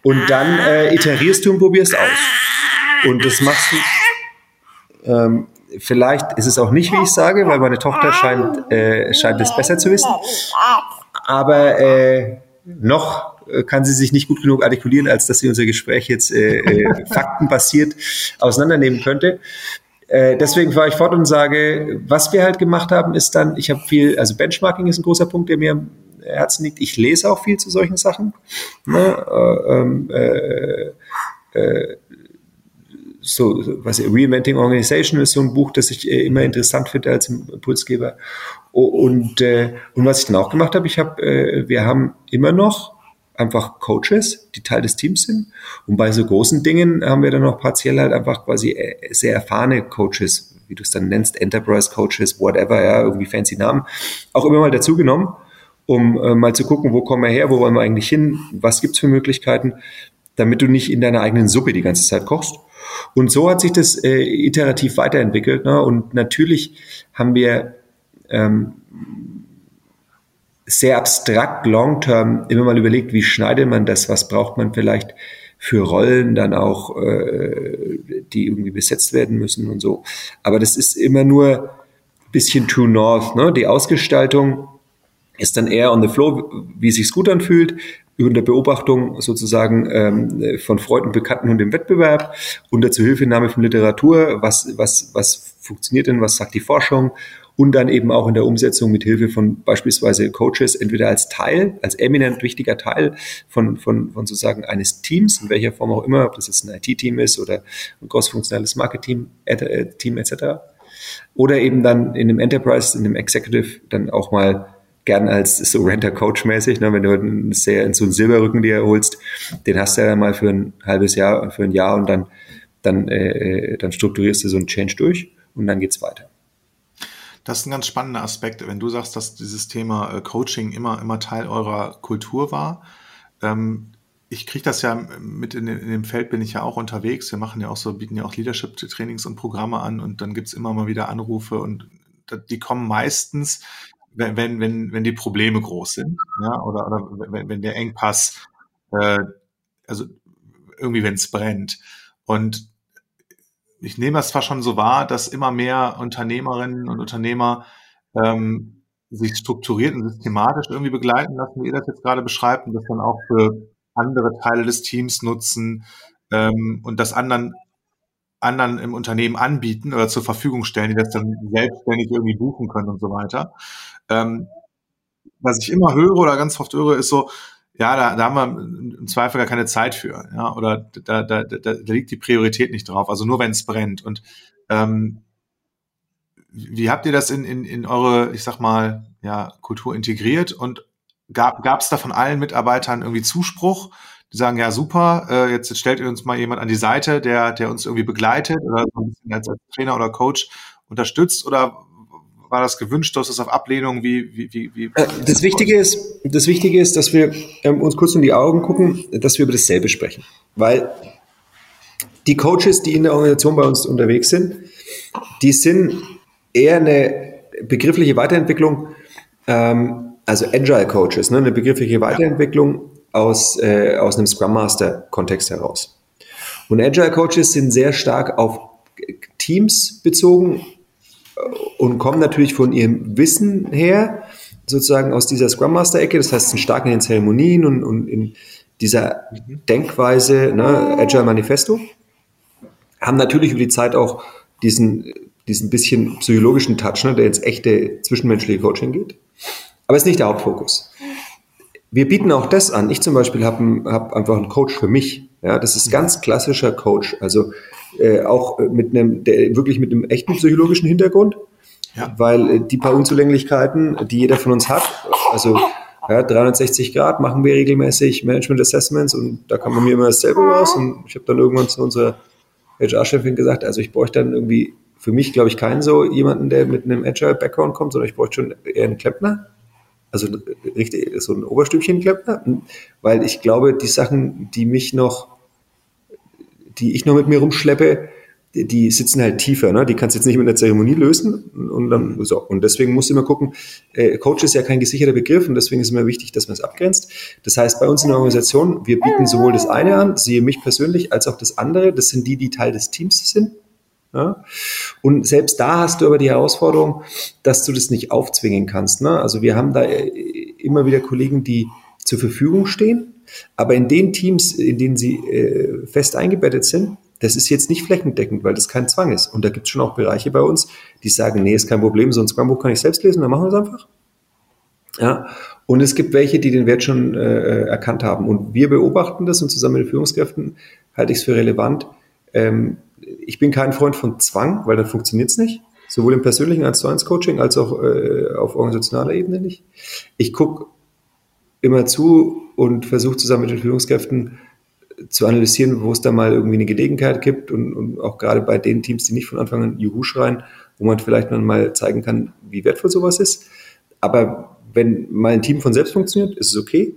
Und dann äh, iterierst du und probierst aus. Und das machst du. Ähm, vielleicht ist es auch nicht, wie ich sage, weil meine Tochter scheint, äh, scheint es besser zu wissen. Aber äh, noch äh, kann sie sich nicht gut genug artikulieren, als dass sie unser Gespräch jetzt äh, äh, faktenbasiert auseinandernehmen könnte. Äh, deswegen fahre ich fort und sage, was wir halt gemacht haben, ist dann, ich habe viel, also Benchmarking ist ein großer Punkt, der mir am Herzen liegt. Ich lese auch viel zu solchen Sachen. Ne? Äh, ähm, äh, äh, so, was Reinventing Organization ist so ein Buch, das ich äh, immer interessant finde als Impulsgeber. Und, äh, und was ich dann auch gemacht habe, ich habe, äh, wir haben immer noch einfach Coaches, die Teil des Teams sind. Und bei so großen Dingen haben wir dann noch partiell halt einfach quasi äh, sehr erfahrene Coaches, wie du es dann nennst, Enterprise Coaches, whatever, ja, irgendwie fancy Namen, auch immer mal dazu genommen, um äh, mal zu gucken, wo kommen wir her, wo wollen wir eigentlich hin, was gibt's für Möglichkeiten, damit du nicht in deiner eigenen Suppe die ganze Zeit kochst. Und so hat sich das äh, iterativ weiterentwickelt. Ne? Und natürlich haben wir ähm, sehr abstrakt long-term immer mal überlegt, wie schneidet man das, was braucht man vielleicht für Rollen dann auch, äh, die irgendwie besetzt werden müssen und so. Aber das ist immer nur bisschen too north. Ne? Die Ausgestaltung ist dann eher on the flow, wie es sich gut anfühlt unter Beobachtung sozusagen ähm, von Freunden, Bekannten und dem Wettbewerb, unter Zuhilfenahme von Literatur, was, was, was funktioniert denn, was sagt die Forschung und dann eben auch in der Umsetzung mit Hilfe von beispielsweise Coaches, entweder als Teil, als eminent wichtiger Teil von, von, von sozusagen eines Teams, in welcher Form auch immer, ob das jetzt ein IT-Team ist oder ein großfunktionales Marketing-Team äh, etc. Oder eben dann in dem Enterprise, in dem Executive dann auch mal gern als so Renter-Coach-mäßig, ne, wenn du einen sehr, so einen Silberrücken dir holst, den hast du ja mal für ein halbes Jahr, für ein Jahr und dann, dann, äh, dann strukturierst du so einen Change durch und dann geht's weiter. Das ist ein ganz spannender Aspekt, wenn du sagst, dass dieses Thema äh, Coaching immer, immer Teil eurer Kultur war. Ähm, ich kriege das ja mit in, in, dem Feld bin ich ja auch unterwegs. Wir machen ja auch so, bieten ja auch Leadership-Trainings und Programme an und dann gibt's immer mal wieder Anrufe und die kommen meistens wenn, wenn, wenn, wenn die Probleme groß sind, ja, oder, oder wenn, wenn der Engpass, äh, also irgendwie, wenn es brennt. Und ich nehme das zwar schon so wahr, dass immer mehr Unternehmerinnen und Unternehmer ähm, sich strukturiert und systematisch irgendwie begleiten lassen, wie ihr das jetzt gerade beschreibt, und das dann auch für andere Teile des Teams nutzen ähm, und das anderen anderen im Unternehmen anbieten oder zur Verfügung stellen, die das dann selbstständig irgendwie buchen können und so weiter. Ähm, was ich immer höre oder ganz oft höre, ist so, ja, da, da haben wir im Zweifel gar keine Zeit für, ja, oder da, da, da, da liegt die Priorität nicht drauf, also nur wenn es brennt. Und ähm, wie habt ihr das in, in, in eure, ich sag mal, ja, Kultur integriert und gab es da von allen Mitarbeitern irgendwie Zuspruch? Die sagen, ja, super, äh, jetzt, stellt ihr uns mal jemand an die Seite, der, der uns irgendwie begleitet oder so ein bisschen als, Trainer oder Coach unterstützt oder war das gewünscht? Du hast es auf Ablehnung? Wie, wie, wie, wie äh, das, Wichtige ist, das Wichtige ist, dass wir ähm, uns kurz in die Augen gucken, dass wir über dasselbe sprechen. Weil die Coaches, die in der Organisation bei uns unterwegs sind, die sind eher eine begriffliche Weiterentwicklung, ähm, also Agile Coaches, ne, eine begriffliche Weiterentwicklung aus, äh, aus einem Scrum Master Kontext heraus. Und Agile Coaches sind sehr stark auf Teams bezogen und kommen natürlich von ihrem Wissen her, sozusagen aus dieser Scrum Master Ecke, das heißt, sind stark in den Zeremonien und, und in dieser Denkweise, ne, Agile Manifesto, haben natürlich über die Zeit auch diesen, diesen bisschen psychologischen Touch, ne, der ins echte zwischenmenschliche Coaching geht. Aber es ist nicht der Hauptfokus. Wir bieten auch das an. Ich zum Beispiel habe hab einfach einen Coach für mich. Ja, das ist ganz klassischer Coach. Also äh, auch mit einem, der, wirklich mit einem echten psychologischen Hintergrund. Ja. Weil äh, die paar Unzulänglichkeiten, die jeder von uns hat, also ja, 360 Grad machen wir regelmäßig Management Assessments und da kam bei mir immer dasselbe raus und ich habe dann irgendwann zu unserer HR-Chefin gesagt, also ich bräuchte dann irgendwie für mich, glaube ich, keinen so jemanden, der mit einem Agile-Background kommt, sondern ich bräuchte schon eher einen Klempner. Also richtig, so ein Oberstübchen-Klempner. Weil ich glaube, die Sachen, die mich noch, die ich noch mit mir rumschleppe, die sitzen halt tiefer, ne? Die kannst du jetzt nicht mit einer Zeremonie lösen und dann so. Und deswegen musst du immer gucken, äh, Coach ist ja kein gesicherter Begriff und deswegen ist immer wichtig, dass man es abgrenzt. Das heißt, bei uns in der Organisation, wir bieten sowohl das eine an, siehe mich persönlich, als auch das andere. Das sind die, die Teil des Teams sind. Ja? Und selbst da hast du aber die Herausforderung, dass du das nicht aufzwingen kannst. Ne? Also wir haben da äh, immer wieder Kollegen, die zur Verfügung stehen, aber in den Teams, in denen sie äh, fest eingebettet sind, das ist jetzt nicht flächendeckend, weil das kein Zwang ist. Und da gibt es schon auch Bereiche bei uns, die sagen, nee, ist kein Problem, so ein Scrum-Buch kann ich selbst lesen, dann machen wir es einfach. Ja, und es gibt welche, die den Wert schon äh, erkannt haben. Und wir beobachten das und zusammen mit den Führungskräften halte ich es für relevant. Ähm, ich bin kein Freund von Zwang, weil dann funktioniert es nicht. Sowohl im persönlichen 1 zu 1 Coaching als auch äh, auf organisationaler Ebene nicht. Ich gucke immer zu und versuche zusammen mit den Führungskräften zu analysieren, wo es da mal irgendwie eine Gelegenheit gibt und, und auch gerade bei den Teams, die nicht von Anfang an Juhu schreien, wo man vielleicht mal zeigen kann, wie wertvoll sowas ist. Aber wenn mal ein Team von selbst funktioniert, ist es okay.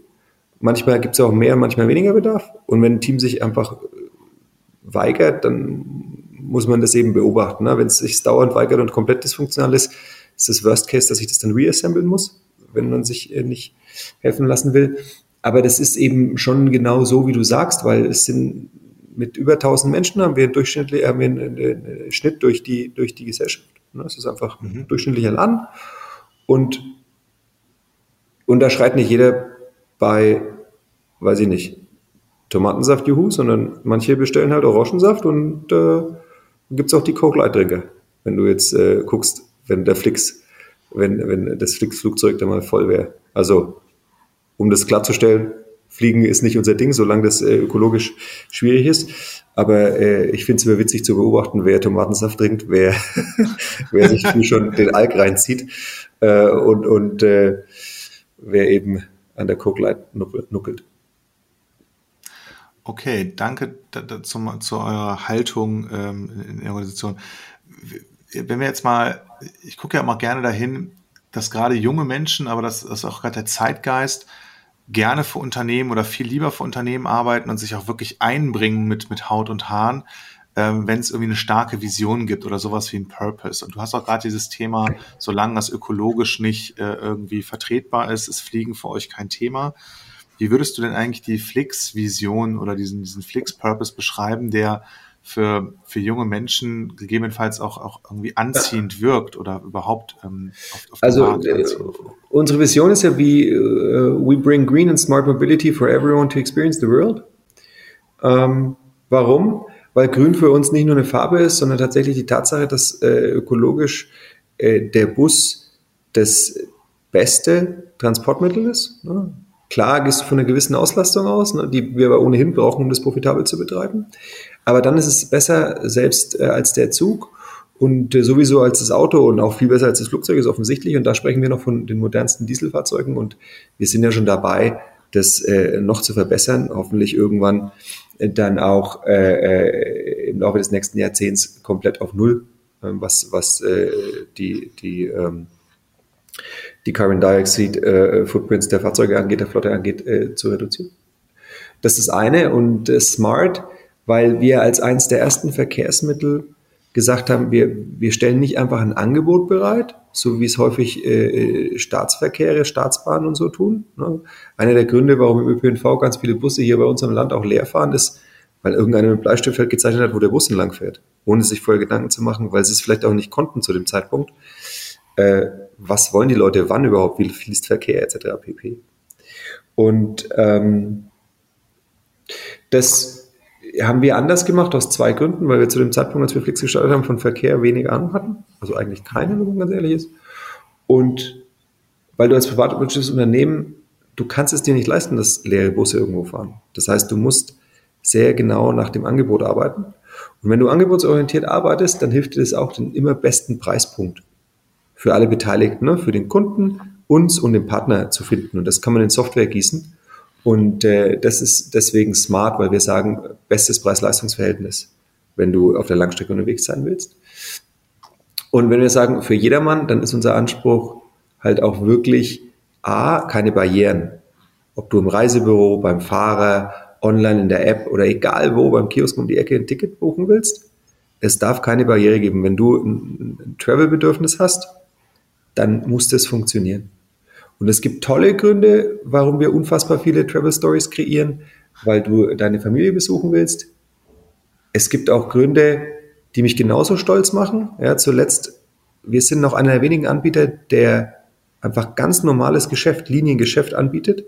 Manchmal gibt es auch mehr, manchmal weniger Bedarf. Und wenn ein Team sich einfach weigert, dann muss man das eben beobachten. Ne? Wenn es sich dauernd weigert und komplett dysfunktional ist, ist das Worst Case, dass ich das dann reassemblen muss, wenn man sich äh, nicht helfen lassen will. Aber das ist eben schon genau so, wie du sagst, weil es sind mit über 1000 Menschen haben wir durchschnittlich haben wir einen, Schnitt durch die durch die Gesellschaft. Ne? Es ist einfach mhm. ein durchschnittlicher Laden und und da schreit nicht jeder bei, weiß ich nicht, Tomatensaft Juhu, sondern manche bestellen halt Orangensaft und äh, gibt es auch die Coke Light Trinker. Wenn du jetzt äh, guckst, wenn der Flix, wenn, wenn das Flix-Flugzeug da mal voll wäre. Also um das klarzustellen, Fliegen ist nicht unser Ding, solange das äh, ökologisch schwierig ist. Aber äh, ich finde es immer witzig zu beobachten, wer Tomatensaft trinkt, wer, wer sich schon den Alk reinzieht äh, und, und äh, wer eben an der Coke Light nuckelt. Okay, danke zu, zu eurer Haltung ähm, in der Organisation. Wenn wir jetzt mal, ich gucke ja immer gerne dahin, dass gerade junge Menschen, aber das, das ist auch gerade der Zeitgeist, gerne für Unternehmen oder viel lieber für Unternehmen arbeiten und sich auch wirklich einbringen mit, mit Haut und Haaren, ähm, wenn es irgendwie eine starke Vision gibt oder sowas wie ein Purpose. Und du hast auch gerade dieses Thema, solange das ökologisch nicht äh, irgendwie vertretbar ist, ist Fliegen für euch kein Thema. Wie würdest du denn eigentlich die Flix-Vision oder diesen, diesen Flix-Purpose beschreiben, der für, für junge Menschen gegebenenfalls auch, auch irgendwie anziehend wirkt oder überhaupt ähm, auf, auf Also äh, unsere Vision ist ja wie uh, We bring green and smart mobility for everyone to experience the world. Ähm, warum? Weil grün für uns nicht nur eine Farbe ist, sondern tatsächlich die Tatsache, dass äh, ökologisch äh, der Bus das beste Transportmittel ist. Ne? Klar gehst du von einer gewissen Auslastung aus, ne, die wir aber ohnehin brauchen, um das profitabel zu betreiben. Aber dann ist es besser selbst äh, als der Zug und äh, sowieso als das Auto und auch viel besser als das Flugzeug ist offensichtlich. Und da sprechen wir noch von den modernsten Dieselfahrzeugen und wir sind ja schon dabei, das äh, noch zu verbessern, hoffentlich irgendwann äh, dann auch äh, äh, im Laufe des nächsten Jahrzehnts komplett auf Null, äh, was, was die, die, ähm, die Carbon Dioxide äh, Footprints der Fahrzeuge angeht, der Flotte angeht, äh, zu reduzieren. Das ist das eine und äh, Smart weil wir als eines der ersten Verkehrsmittel gesagt haben, wir, wir stellen nicht einfach ein Angebot bereit, so wie es häufig äh, Staatsverkehre, Staatsbahnen und so tun. Ne? Einer der Gründe, warum im ÖPNV ganz viele Busse hier bei uns im Land auch leer fahren, ist, weil irgendeiner mit Bleistift halt gezeichnet hat, wo der Bus entlang fährt, ohne sich vorher Gedanken zu machen, weil sie es vielleicht auch nicht konnten zu dem Zeitpunkt. Äh, was wollen die Leute, wann überhaupt, wie fließt Verkehr etc. pp. Und ähm, das haben wir anders gemacht aus zwei Gründen, weil wir zu dem Zeitpunkt, als wir Flix gestartet haben, von Verkehr wenig Ahnung hatten. Also eigentlich keine, wenn man ganz ehrlich ist. Und weil du als privatwirtschaftliches Unternehmen, du kannst es dir nicht leisten, dass leere Busse irgendwo fahren. Das heißt, du musst sehr genau nach dem Angebot arbeiten. Und wenn du angebotsorientiert arbeitest, dann hilft dir das auch den immer besten Preispunkt für alle Beteiligten, ne? für den Kunden, uns und den Partner zu finden. Und das kann man in Software gießen. Und äh, das ist deswegen smart, weil wir sagen, bestes Preis-Leistungs-Verhältnis, wenn du auf der Langstrecke unterwegs sein willst. Und wenn wir sagen, für jedermann, dann ist unser Anspruch halt auch wirklich A, keine Barrieren. Ob du im Reisebüro, beim Fahrer, online in der App oder egal wo, beim Kiosk um die Ecke ein Ticket buchen willst. Es darf keine Barriere geben. Wenn du ein, ein Travel-Bedürfnis hast, dann muss das funktionieren. Und es gibt tolle Gründe, warum wir unfassbar viele Travel Stories kreieren, weil du deine Familie besuchen willst. Es gibt auch Gründe, die mich genauso stolz machen. Ja, zuletzt, wir sind noch einer der wenigen Anbieter, der einfach ganz normales Geschäft, Liniengeschäft anbietet.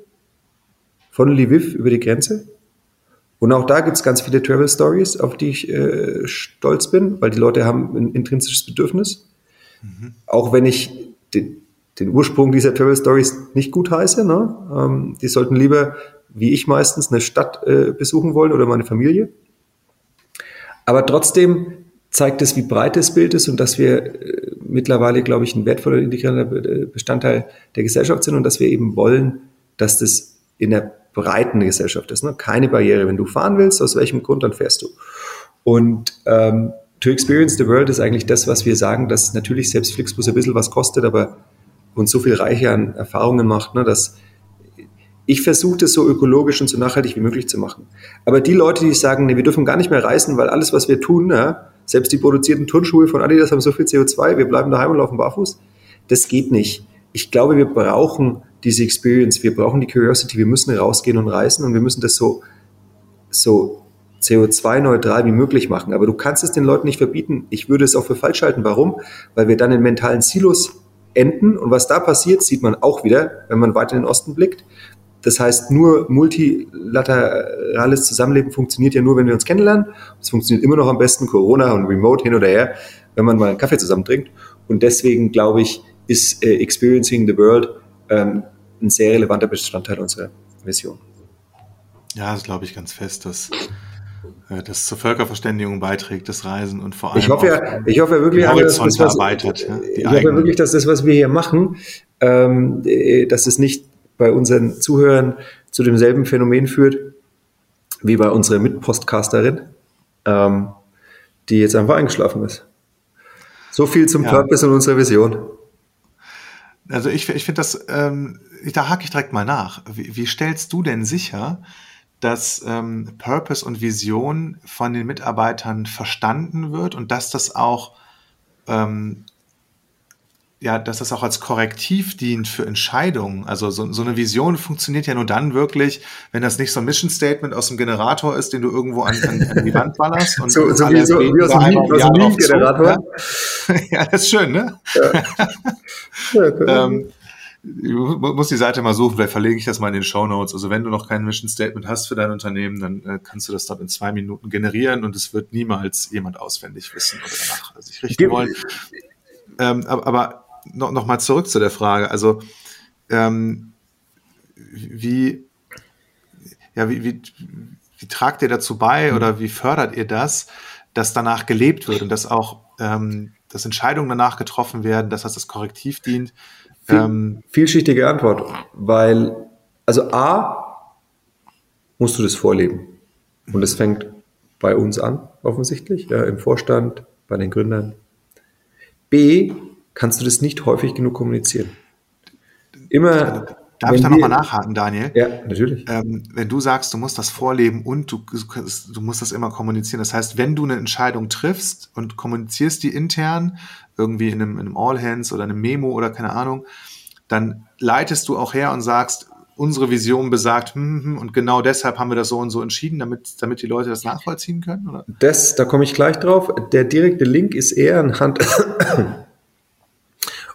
Von Lviv über die Grenze. Und auch da gibt es ganz viele Travel Stories, auf die ich äh, stolz bin, weil die Leute haben ein intrinsisches Bedürfnis. Mhm. Auch wenn ich den, den, Ursprung dieser Travel Stories nicht gut heiße. Ne? Ähm, die sollten lieber, wie ich meistens, eine Stadt äh, besuchen wollen oder meine Familie. Aber trotzdem zeigt es, wie breit das Bild ist und dass wir äh, mittlerweile, glaube ich, ein wertvoller integrierender äh, Bestandteil der Gesellschaft sind und dass wir eben wollen, dass das in der breiten Gesellschaft ist. Ne? Keine Barriere. Wenn du fahren willst, aus welchem Grund, dann fährst du. Und ähm, to experience the world ist eigentlich das, was wir sagen, dass natürlich selbst Flixbus ein bisschen was kostet, aber uns so viel reicher an Erfahrungen macht, ne, dass ich versuche das so ökologisch und so nachhaltig wie möglich zu machen. Aber die Leute, die sagen, nee, wir dürfen gar nicht mehr reisen, weil alles, was wir tun, ja, selbst die produzierten Turnschuhe von Adidas haben so viel CO2, wir bleiben daheim und laufen barfuß, das geht nicht. Ich glaube, wir brauchen diese Experience, wir brauchen die Curiosity, wir müssen rausgehen und reisen und wir müssen das so, so CO2-neutral wie möglich machen. Aber du kannst es den Leuten nicht verbieten. Ich würde es auch für falsch halten. Warum? Weil wir dann in mentalen Silos enden. Und was da passiert, sieht man auch wieder, wenn man weiter in den Osten blickt. Das heißt, nur multilaterales Zusammenleben funktioniert ja nur, wenn wir uns kennenlernen. Es funktioniert immer noch am besten Corona und Remote hin oder her, wenn man mal einen Kaffee zusammen trinkt. Und deswegen glaube ich, ist äh, Experiencing the World ähm, ein sehr relevanter Bestandteil unserer Mission. Ja, das glaube ich ganz fest, dass das zur Völkerverständigung beiträgt, das Reisen und vor allem ich hoffe ja, ich hoffe wirklich, dass das, was, erweitert. Ja, ich hoffe wirklich, dass das, was wir hier machen, ähm, äh, dass es nicht bei unseren Zuhörern zu demselben Phänomen führt wie bei unserer Mitpostcasterin, ähm, die jetzt einfach eingeschlafen ist. So viel zum ja. Purpose und unserer Vision. Also ich, ich finde das, ähm, da hake ich direkt mal nach. Wie, wie stellst du denn sicher, dass ähm, Purpose und Vision von den Mitarbeitern verstanden wird und dass das auch ähm, ja, dass das auch als Korrektiv dient für Entscheidungen. Also so, so, eine Vision funktioniert ja nur dann wirklich, wenn das nicht so ein Mission Statement aus dem Generator ist, den du irgendwo an, an, an die Wand ballerst. Und so, so wie, so, wie aus einem Meme-Generator. Ja. ja, das ist schön, ne? Ja. ähm, ich muss die Seite mal suchen, vielleicht verlege ich das mal in den Show Notes. Also wenn du noch kein Mission Statement hast für dein Unternehmen, dann äh, kannst du das dort in zwei Minuten generieren und es wird niemals jemand auswendig wissen oder danach sich richten wollen. Ähm, aber, aber noch, noch mal zurück zu der Frage. Also ähm, wie, ja, wie, wie, wie tragt ihr dazu bei oder wie fördert ihr das, dass danach gelebt wird und dass auch ähm, dass Entscheidungen danach getroffen werden, dass das das Korrektiv dient? Viel, ähm, vielschichtige Antwort, weil also A musst du das vorleben und es fängt bei uns an offensichtlich ja, im Vorstand, bei den Gründern. B kannst du das nicht häufig genug kommunizieren. Immer. Darf ich da nochmal nachhaken, Daniel? Ja, natürlich. Ähm, wenn du sagst, du musst das vorleben und du, du musst das immer kommunizieren. Das heißt, wenn du eine Entscheidung triffst und kommunizierst die intern, irgendwie in einem, in einem All Hands oder einem Memo oder keine Ahnung, dann leitest du auch her und sagst, unsere Vision besagt, hm, hm, hm, und genau deshalb haben wir das so und so entschieden, damit, damit die Leute das nachvollziehen können? Oder? Das, da komme ich gleich drauf. Der direkte Link ist eher anhand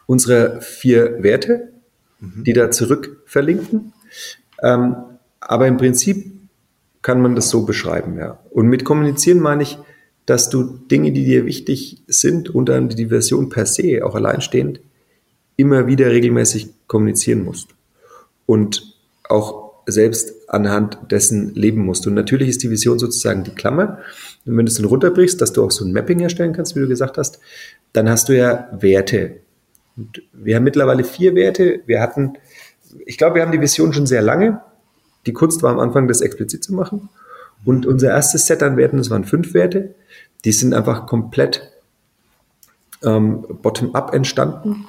unsere vier Werte, mhm. die da zurück verlinken. Ähm, aber im Prinzip kann man das so beschreiben, ja. Und mit kommunizieren meine ich, dass du Dinge, die dir wichtig sind, unter anderem die Version per se, auch alleinstehend, immer wieder regelmäßig kommunizieren musst. Und auch selbst anhand dessen leben musst. Und natürlich ist die Vision sozusagen die Klammer. Und wenn du es dann runterbrichst, dass du auch so ein Mapping erstellen kannst, wie du gesagt hast, dann hast du ja Werte, und wir haben mittlerweile vier Werte. Wir hatten, ich glaube, wir haben die Vision schon sehr lange. Die Kunst war am Anfang, das explizit zu machen. Und unser erstes Set an Werten, das waren fünf Werte, die sind einfach komplett ähm, bottom-up entstanden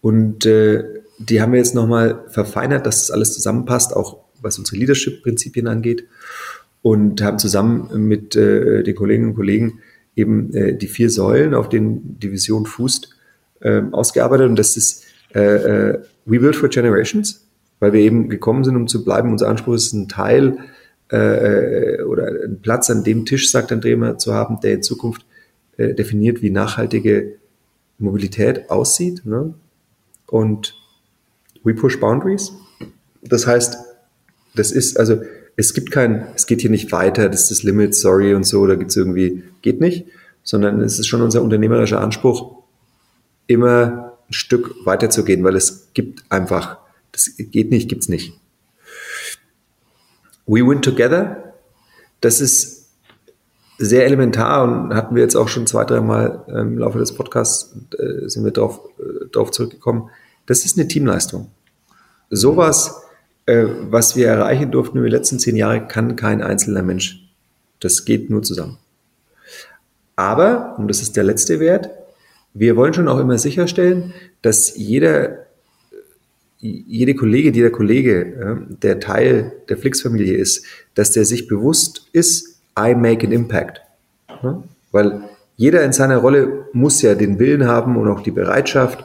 und äh, die haben wir jetzt nochmal verfeinert, dass das alles zusammenpasst, auch was unsere Leadership-Prinzipien angeht und haben zusammen mit äh, den Kolleginnen und Kollegen eben äh, die vier Säulen, auf denen die Vision fußt, äh, ausgearbeitet. Und das ist äh, äh, We Build for Generations, weil wir eben gekommen sind, um zu bleiben. Unser Anspruch ist ein Teil äh, äh oder einen Platz an dem Tisch, sagt Andrea, zu haben, der in Zukunft äh, definiert, wie nachhaltige Mobilität aussieht. Ne? Und we push boundaries. Das heißt, das ist, also es gibt kein, es geht hier nicht weiter, das ist das Limit, sorry und so, da gibt es irgendwie, geht nicht, sondern es ist schon unser unternehmerischer Anspruch, immer ein Stück weiterzugehen, weil es gibt einfach, das geht nicht, gibt's nicht. We win together, das ist sehr elementar und hatten wir jetzt auch schon zwei, dreimal im Laufe des Podcasts, äh, sind wir darauf, äh, darauf zurückgekommen. Das ist eine Teamleistung. Sowas, äh, was wir erreichen durften über die letzten zehn Jahre, kann kein einzelner Mensch. Das geht nur zusammen. Aber, und das ist der letzte Wert, wir wollen schon auch immer sicherstellen, dass jeder, jede Kollegin, jeder Kollege, der Teil der Flix-Familie ist, dass der sich bewusst ist, I make an impact. Weil jeder in seiner Rolle muss ja den Willen haben und auch die Bereitschaft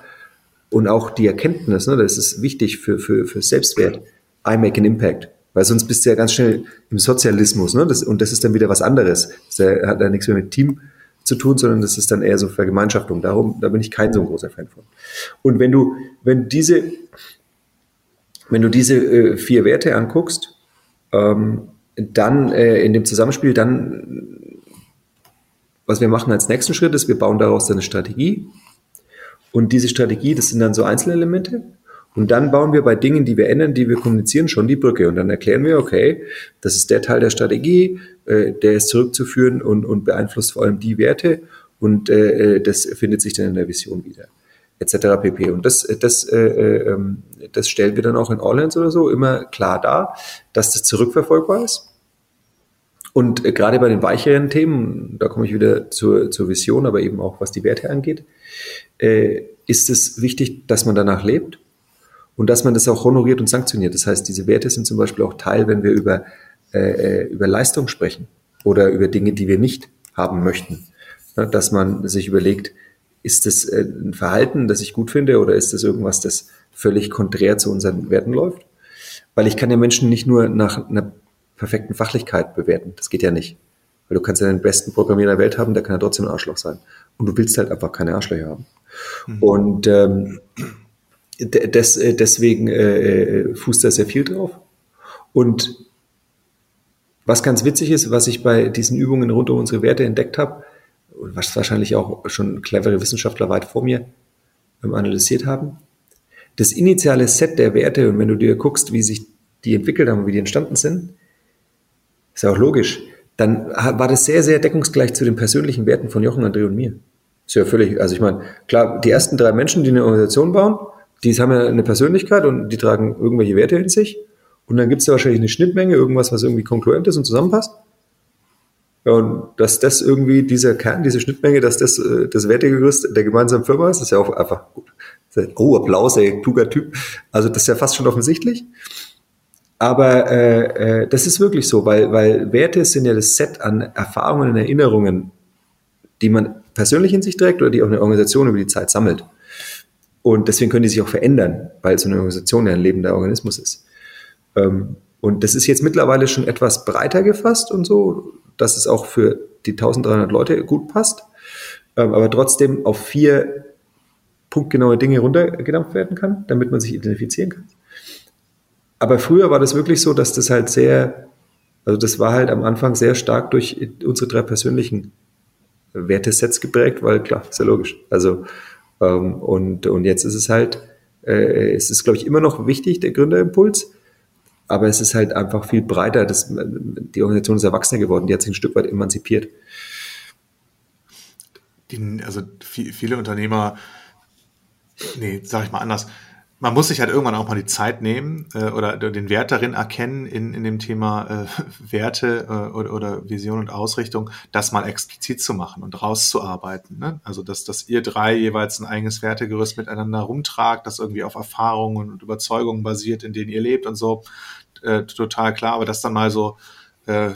und auch die Erkenntnis, ne, das ist wichtig für, für, für Selbstwert, I make an impact. Weil sonst bist du ja ganz schnell im Sozialismus, ne? Das, und das ist dann wieder was anderes. Das hat ja nichts mehr mit Team zu tun, sondern das ist dann eher so Vergemeinschaftung. Darum, da bin ich kein so großer Fan von. Und wenn du, wenn diese, wenn du diese äh, vier Werte anguckst, ähm, dann äh, in dem Zusammenspiel, dann, was wir machen als nächsten Schritt ist, wir bauen daraus eine Strategie. Und diese Strategie, das sind dann so Einzelelemente. Und dann bauen wir bei Dingen, die wir ändern, die wir kommunizieren, schon die Brücke. Und dann erklären wir, okay, das ist der Teil der Strategie, äh, der ist zurückzuführen und, und beeinflusst vor allem die Werte. Und äh, äh das findet sich dann in der Vision wieder, etc. pp. Und das, das, äh, äh, ähm, das stellen wir dann auch in Orleans oder so immer klar dar, dass das zurückverfolgbar ist. Und äh, gerade bei den weicheren Themen, da komme ich wieder zur, zur Vision, aber eben auch was die Werte angeht, äh, ist es wichtig, dass man danach lebt und dass man das auch honoriert und sanktioniert. Das heißt, diese Werte sind zum Beispiel auch Teil, wenn wir über, äh, über Leistung sprechen oder über Dinge, die wir nicht haben möchten. Ja, dass man sich überlegt, ist das äh, ein Verhalten, das ich gut finde oder ist das irgendwas, das völlig konträr zu unseren Werten läuft? Weil ich kann ja Menschen nicht nur nach einer perfekten Fachlichkeit bewerten. Das geht ja nicht. Weil du kannst ja den besten Programmierer der Welt haben, der kann ja trotzdem ein Arschloch sein. Und du willst halt einfach keine Arschlöcher haben. Mhm. Und ähm, des, äh, deswegen äh, äh, fußt da sehr viel drauf. Und was ganz witzig ist, was ich bei diesen Übungen rund um unsere Werte entdeckt habe, was wahrscheinlich auch schon clevere Wissenschaftler weit vor mir ähm, analysiert haben, das initiale Set der Werte, und wenn du dir guckst, wie sich die entwickelt haben, wie die entstanden sind, ist ja auch logisch, dann war das sehr, sehr deckungsgleich zu den persönlichen Werten von Jochen, André und mir. Ist ja völlig, also ich meine, klar, die ersten drei Menschen, die eine Organisation bauen, die haben ja eine Persönlichkeit und die tragen irgendwelche Werte in sich. Und dann gibt es ja wahrscheinlich eine Schnittmenge, irgendwas, was irgendwie konkurrent ist und zusammenpasst. Und dass das irgendwie dieser Kern, diese Schnittmenge, dass das äh, das Wertegerüst der gemeinsamen Firma ist, ist ja auch einfach gut. Oh, Applaus, ey, kluger Typ. Also das ist ja fast schon offensichtlich. Aber äh, äh, das ist wirklich so, weil, weil Werte sind ja das Set an Erfahrungen und Erinnerungen, die man persönlich in sich trägt oder die auch eine Organisation über die Zeit sammelt. Und deswegen können die sich auch verändern, weil so eine Organisation ja ein lebender Organismus ist. Ähm, und das ist jetzt mittlerweile schon etwas breiter gefasst und so, dass es auch für die 1300 Leute gut passt, ähm, aber trotzdem auf vier punktgenaue Dinge runtergedampft werden kann, damit man sich identifizieren kann. Aber früher war das wirklich so, dass das halt sehr, also das war halt am Anfang sehr stark durch unsere drei persönlichen Wertesets geprägt, weil klar, ist ja logisch. Also ähm, und, und jetzt ist es halt, äh, es ist, glaube ich, immer noch wichtig, der Gründerimpuls, aber es ist halt einfach viel breiter. Das, die Organisation ist erwachsener geworden, die hat sich ein Stück weit emanzipiert. Die, also viele Unternehmer, nee, sag ich mal anders, man muss sich halt irgendwann auch mal die Zeit nehmen äh, oder den Wert darin erkennen in, in dem Thema äh, Werte äh, oder, oder Vision und Ausrichtung, das mal explizit zu machen und rauszuarbeiten. Ne? Also dass, dass ihr drei jeweils ein eigenes Wertegerüst miteinander rumtragt, das irgendwie auf Erfahrungen und Überzeugungen basiert, in denen ihr lebt und so, äh, total klar. Aber das dann mal so äh,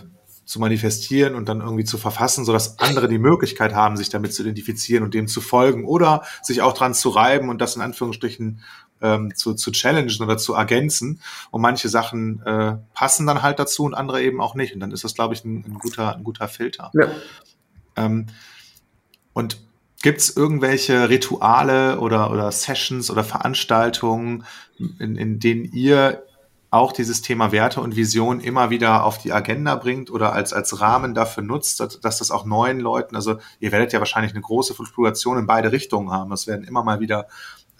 zu manifestieren und dann irgendwie zu verfassen, sodass andere die Möglichkeit haben, sich damit zu identifizieren und dem zu folgen oder sich auch dran zu reiben und das in Anführungsstrichen ähm, zu, zu challengen oder zu ergänzen. Und manche Sachen äh, passen dann halt dazu und andere eben auch nicht. Und dann ist das, glaube ich, ein, ein, guter, ein guter Filter. Ja. Ähm, und Gibt es irgendwelche Rituale oder, oder Sessions oder Veranstaltungen, in, in denen ihr auch dieses Thema Werte und Vision immer wieder auf die Agenda bringt oder als, als Rahmen dafür nutzt, dass, dass das auch neuen Leuten, also ihr werdet ja wahrscheinlich eine große Fluktuation in beide Richtungen haben. Es werden immer mal wieder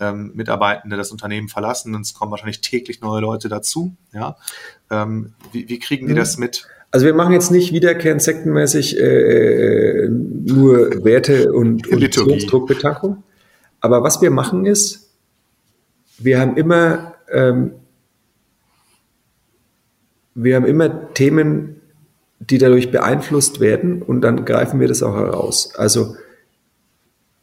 ähm, Mitarbeitende das Unternehmen verlassen und es kommen wahrscheinlich täglich neue Leute dazu. Ja? Ähm, wie, wie kriegen die das mit? Also wir machen jetzt nicht wiederkehrend sektenmäßig äh, nur Werte und, und Visionsdruckbetankung. Aber was wir machen ist, wir haben immer ähm, wir haben immer Themen, die dadurch beeinflusst werden und dann greifen wir das auch heraus. Also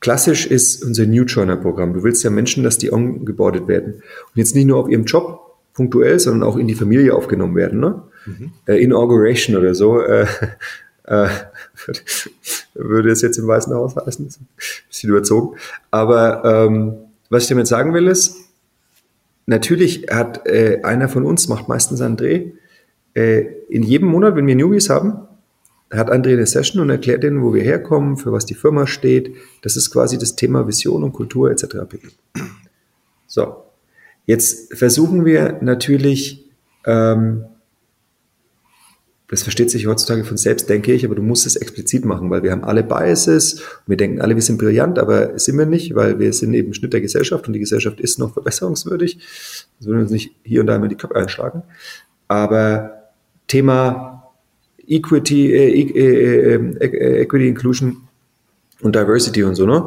klassisch ist unser New Joiner Programm. Du willst ja Menschen, dass die ongeboardet werden und jetzt nicht nur auf ihrem Job punktuell, sondern auch in die Familie aufgenommen werden. Ne? Mhm. Äh, Inauguration oder so. Äh, äh, würde es jetzt im Weißen Haus heißen. Ein bisschen überzogen. Aber ähm, was ich damit sagen will ist, natürlich hat äh, einer von uns, macht meistens einen Dreh, äh, in jedem Monat, wenn wir Newbies haben, hat André eine Session und erklärt denen, wo wir herkommen, für was die Firma steht. Das ist quasi das Thema Vision und Kultur etc. So, jetzt versuchen wir natürlich, ähm, das versteht sich heutzutage von selbst, denke ich, aber du musst es explizit machen, weil wir haben alle Biases wir denken alle, wir sind brillant, aber sind wir nicht, weil wir sind eben Schnitt der Gesellschaft und die Gesellschaft ist noch verbesserungswürdig. Das würden wir uns nicht hier und da immer die Köpfe einschlagen. Aber Thema Equity, äh, äh, äh, äh, Equity, Inclusion und Diversity und so, ne?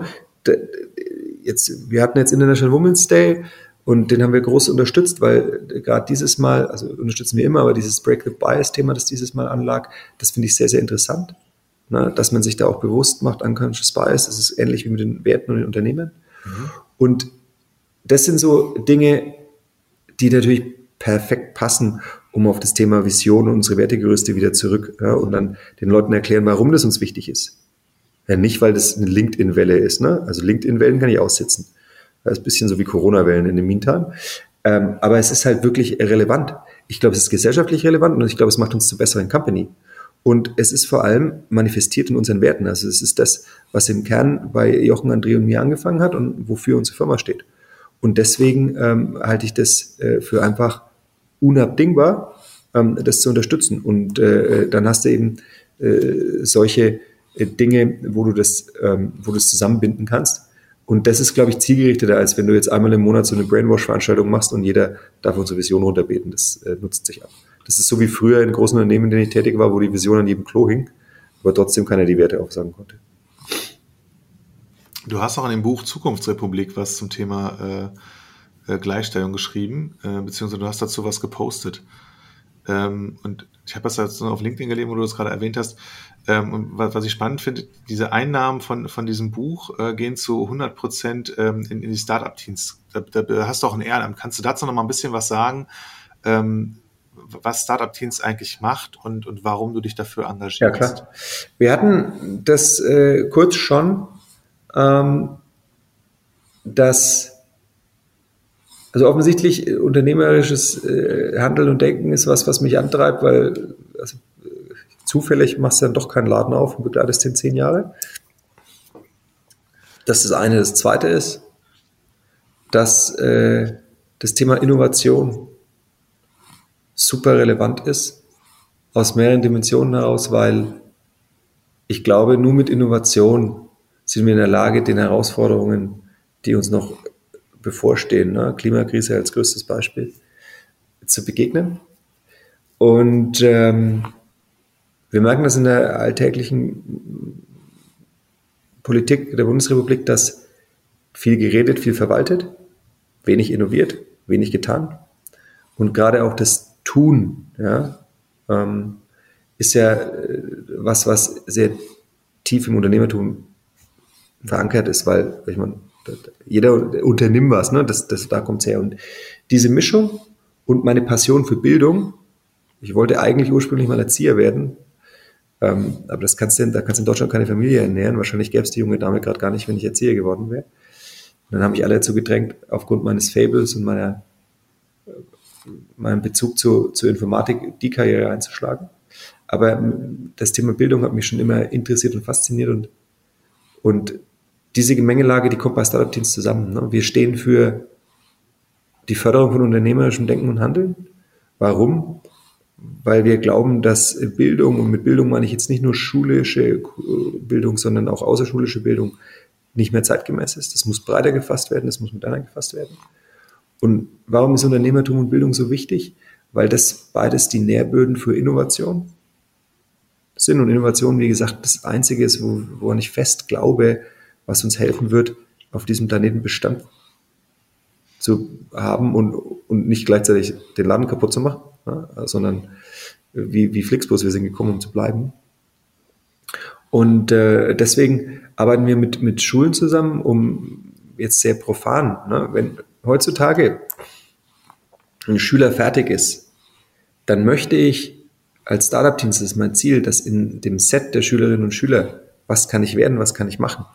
Jetzt, wir hatten jetzt International Women's Day und den haben wir groß unterstützt, weil gerade dieses Mal, also unterstützen wir immer, aber dieses Break the Bias-Thema, das dieses Mal anlag, das finde ich sehr, sehr interessant. Ne? Dass man sich da auch bewusst macht, Unconscious Bias, das ist ähnlich wie mit den Werten und den Unternehmen. Mhm. Und das sind so Dinge, die natürlich perfekt passen, um auf das Thema Vision und unsere Wertegerüste wieder zurück ja, und dann den Leuten erklären, warum das uns wichtig ist. Ja, nicht, weil das eine LinkedIn-Welle ist. Ne? Also LinkedIn-Wellen kann ich aussitzen. Das ist ein bisschen so wie Corona-Wellen in dem Meantime. Ähm, aber es ist halt wirklich relevant. Ich glaube, es ist gesellschaftlich relevant und ich glaube, es macht uns zu besseren Company. Und es ist vor allem manifestiert in unseren Werten. Also es ist das, was im Kern bei Jochen, André und mir angefangen hat und wofür unsere Firma steht. Und deswegen ähm, halte ich das äh, für einfach unabdingbar, ähm, das zu unterstützen. Und äh, dann hast du eben äh, solche äh, Dinge, wo du das, ähm, wo du es zusammenbinden kannst. Und das ist, glaube ich, zielgerichteter, als wenn du jetzt einmal im Monat so eine Brainwash-Veranstaltung machst und jeder darf unsere Vision runterbeten. Das äh, nutzt sich ab. Das ist so wie früher in großen Unternehmen, in denen ich tätig war, wo die Vision an jedem Klo hing, aber trotzdem keiner die Werte aufsagen konnte. Du hast auch in dem Buch Zukunftsrepublik was zum Thema äh, äh, Gleichstellung geschrieben, äh, beziehungsweise du hast dazu was gepostet. Ähm, und ich habe das jetzt auf LinkedIn gelesen, wo du das gerade erwähnt hast. Ähm, und was, was, ich spannend finde, diese Einnahmen von, von diesem Buch äh, gehen zu 100 Prozent ähm, in, in die Startup-Teams. Da, da, hast du auch ein Ehrenamt. Kannst du dazu noch mal ein bisschen was sagen, ähm, was Startup-Teams eigentlich macht und, und warum du dich dafür engagierst? Ja, klar. Wir hatten das äh, kurz schon, ähm, dass also offensichtlich äh, unternehmerisches äh, Handeln und Denken ist was, was mich antreibt, weil also, zufällig machst du dann doch keinen Laden auf und begleitest den zehn Jahre. Das ist das eine. Das zweite ist, dass äh, das Thema Innovation super relevant ist, aus mehreren Dimensionen heraus, weil ich glaube, nur mit Innovation sind wir in der Lage, den Herausforderungen, die uns noch bevorstehen, ne? Klimakrise als größtes Beispiel, zu begegnen. Und ähm, wir merken das in der alltäglichen Politik der Bundesrepublik, dass viel geredet, viel verwaltet. wenig innoviert, wenig getan. Und gerade auch das Tun, ja, ähm, ist ja äh, was, was sehr tief im Unternehmertum verankert ist, weil ich meine, jeder unternimmt was, ne? das, das, da kommt es her. Und diese Mischung und meine Passion für Bildung, ich wollte eigentlich ursprünglich mal Erzieher werden, ähm, aber das kannst du, da kannst du in Deutschland keine Familie ernähren. Wahrscheinlich gäbe es die junge Dame gerade gar nicht, wenn ich Erzieher geworden wäre. Dann haben mich alle dazu gedrängt, aufgrund meines Fables und meiner, meinem Bezug zu, zur Informatik die Karriere einzuschlagen. Aber ähm, das Thema Bildung hat mich schon immer interessiert und fasziniert und, und diese Gemengelage, die kommt bei Startup Teams zusammen. Ne? Wir stehen für die Förderung von unternehmerischem Denken und Handeln. Warum? Weil wir glauben, dass Bildung, und mit Bildung meine ich jetzt nicht nur schulische Bildung, sondern auch außerschulische Bildung, nicht mehr zeitgemäß ist. Das muss breiter gefasst werden, das muss moderner gefasst werden. Und warum ist Unternehmertum und Bildung so wichtig? Weil das beides die Nährböden für Innovation sind. Und Innovation, wie gesagt, das Einzige ist, wo, woran ich fest glaube, was uns helfen wird, auf diesem Planeten Bestand zu haben und, und nicht gleichzeitig den Laden kaputt zu machen, ja, sondern wie, wie Flixbus, wir sind gekommen, um zu bleiben. Und äh, deswegen arbeiten wir mit, mit Schulen zusammen, um jetzt sehr profan, ne, wenn heutzutage ein Schüler fertig ist, dann möchte ich als Startup-Teams, das ist mein Ziel, dass in dem Set der Schülerinnen und Schüler, was kann ich werden, was kann ich machen?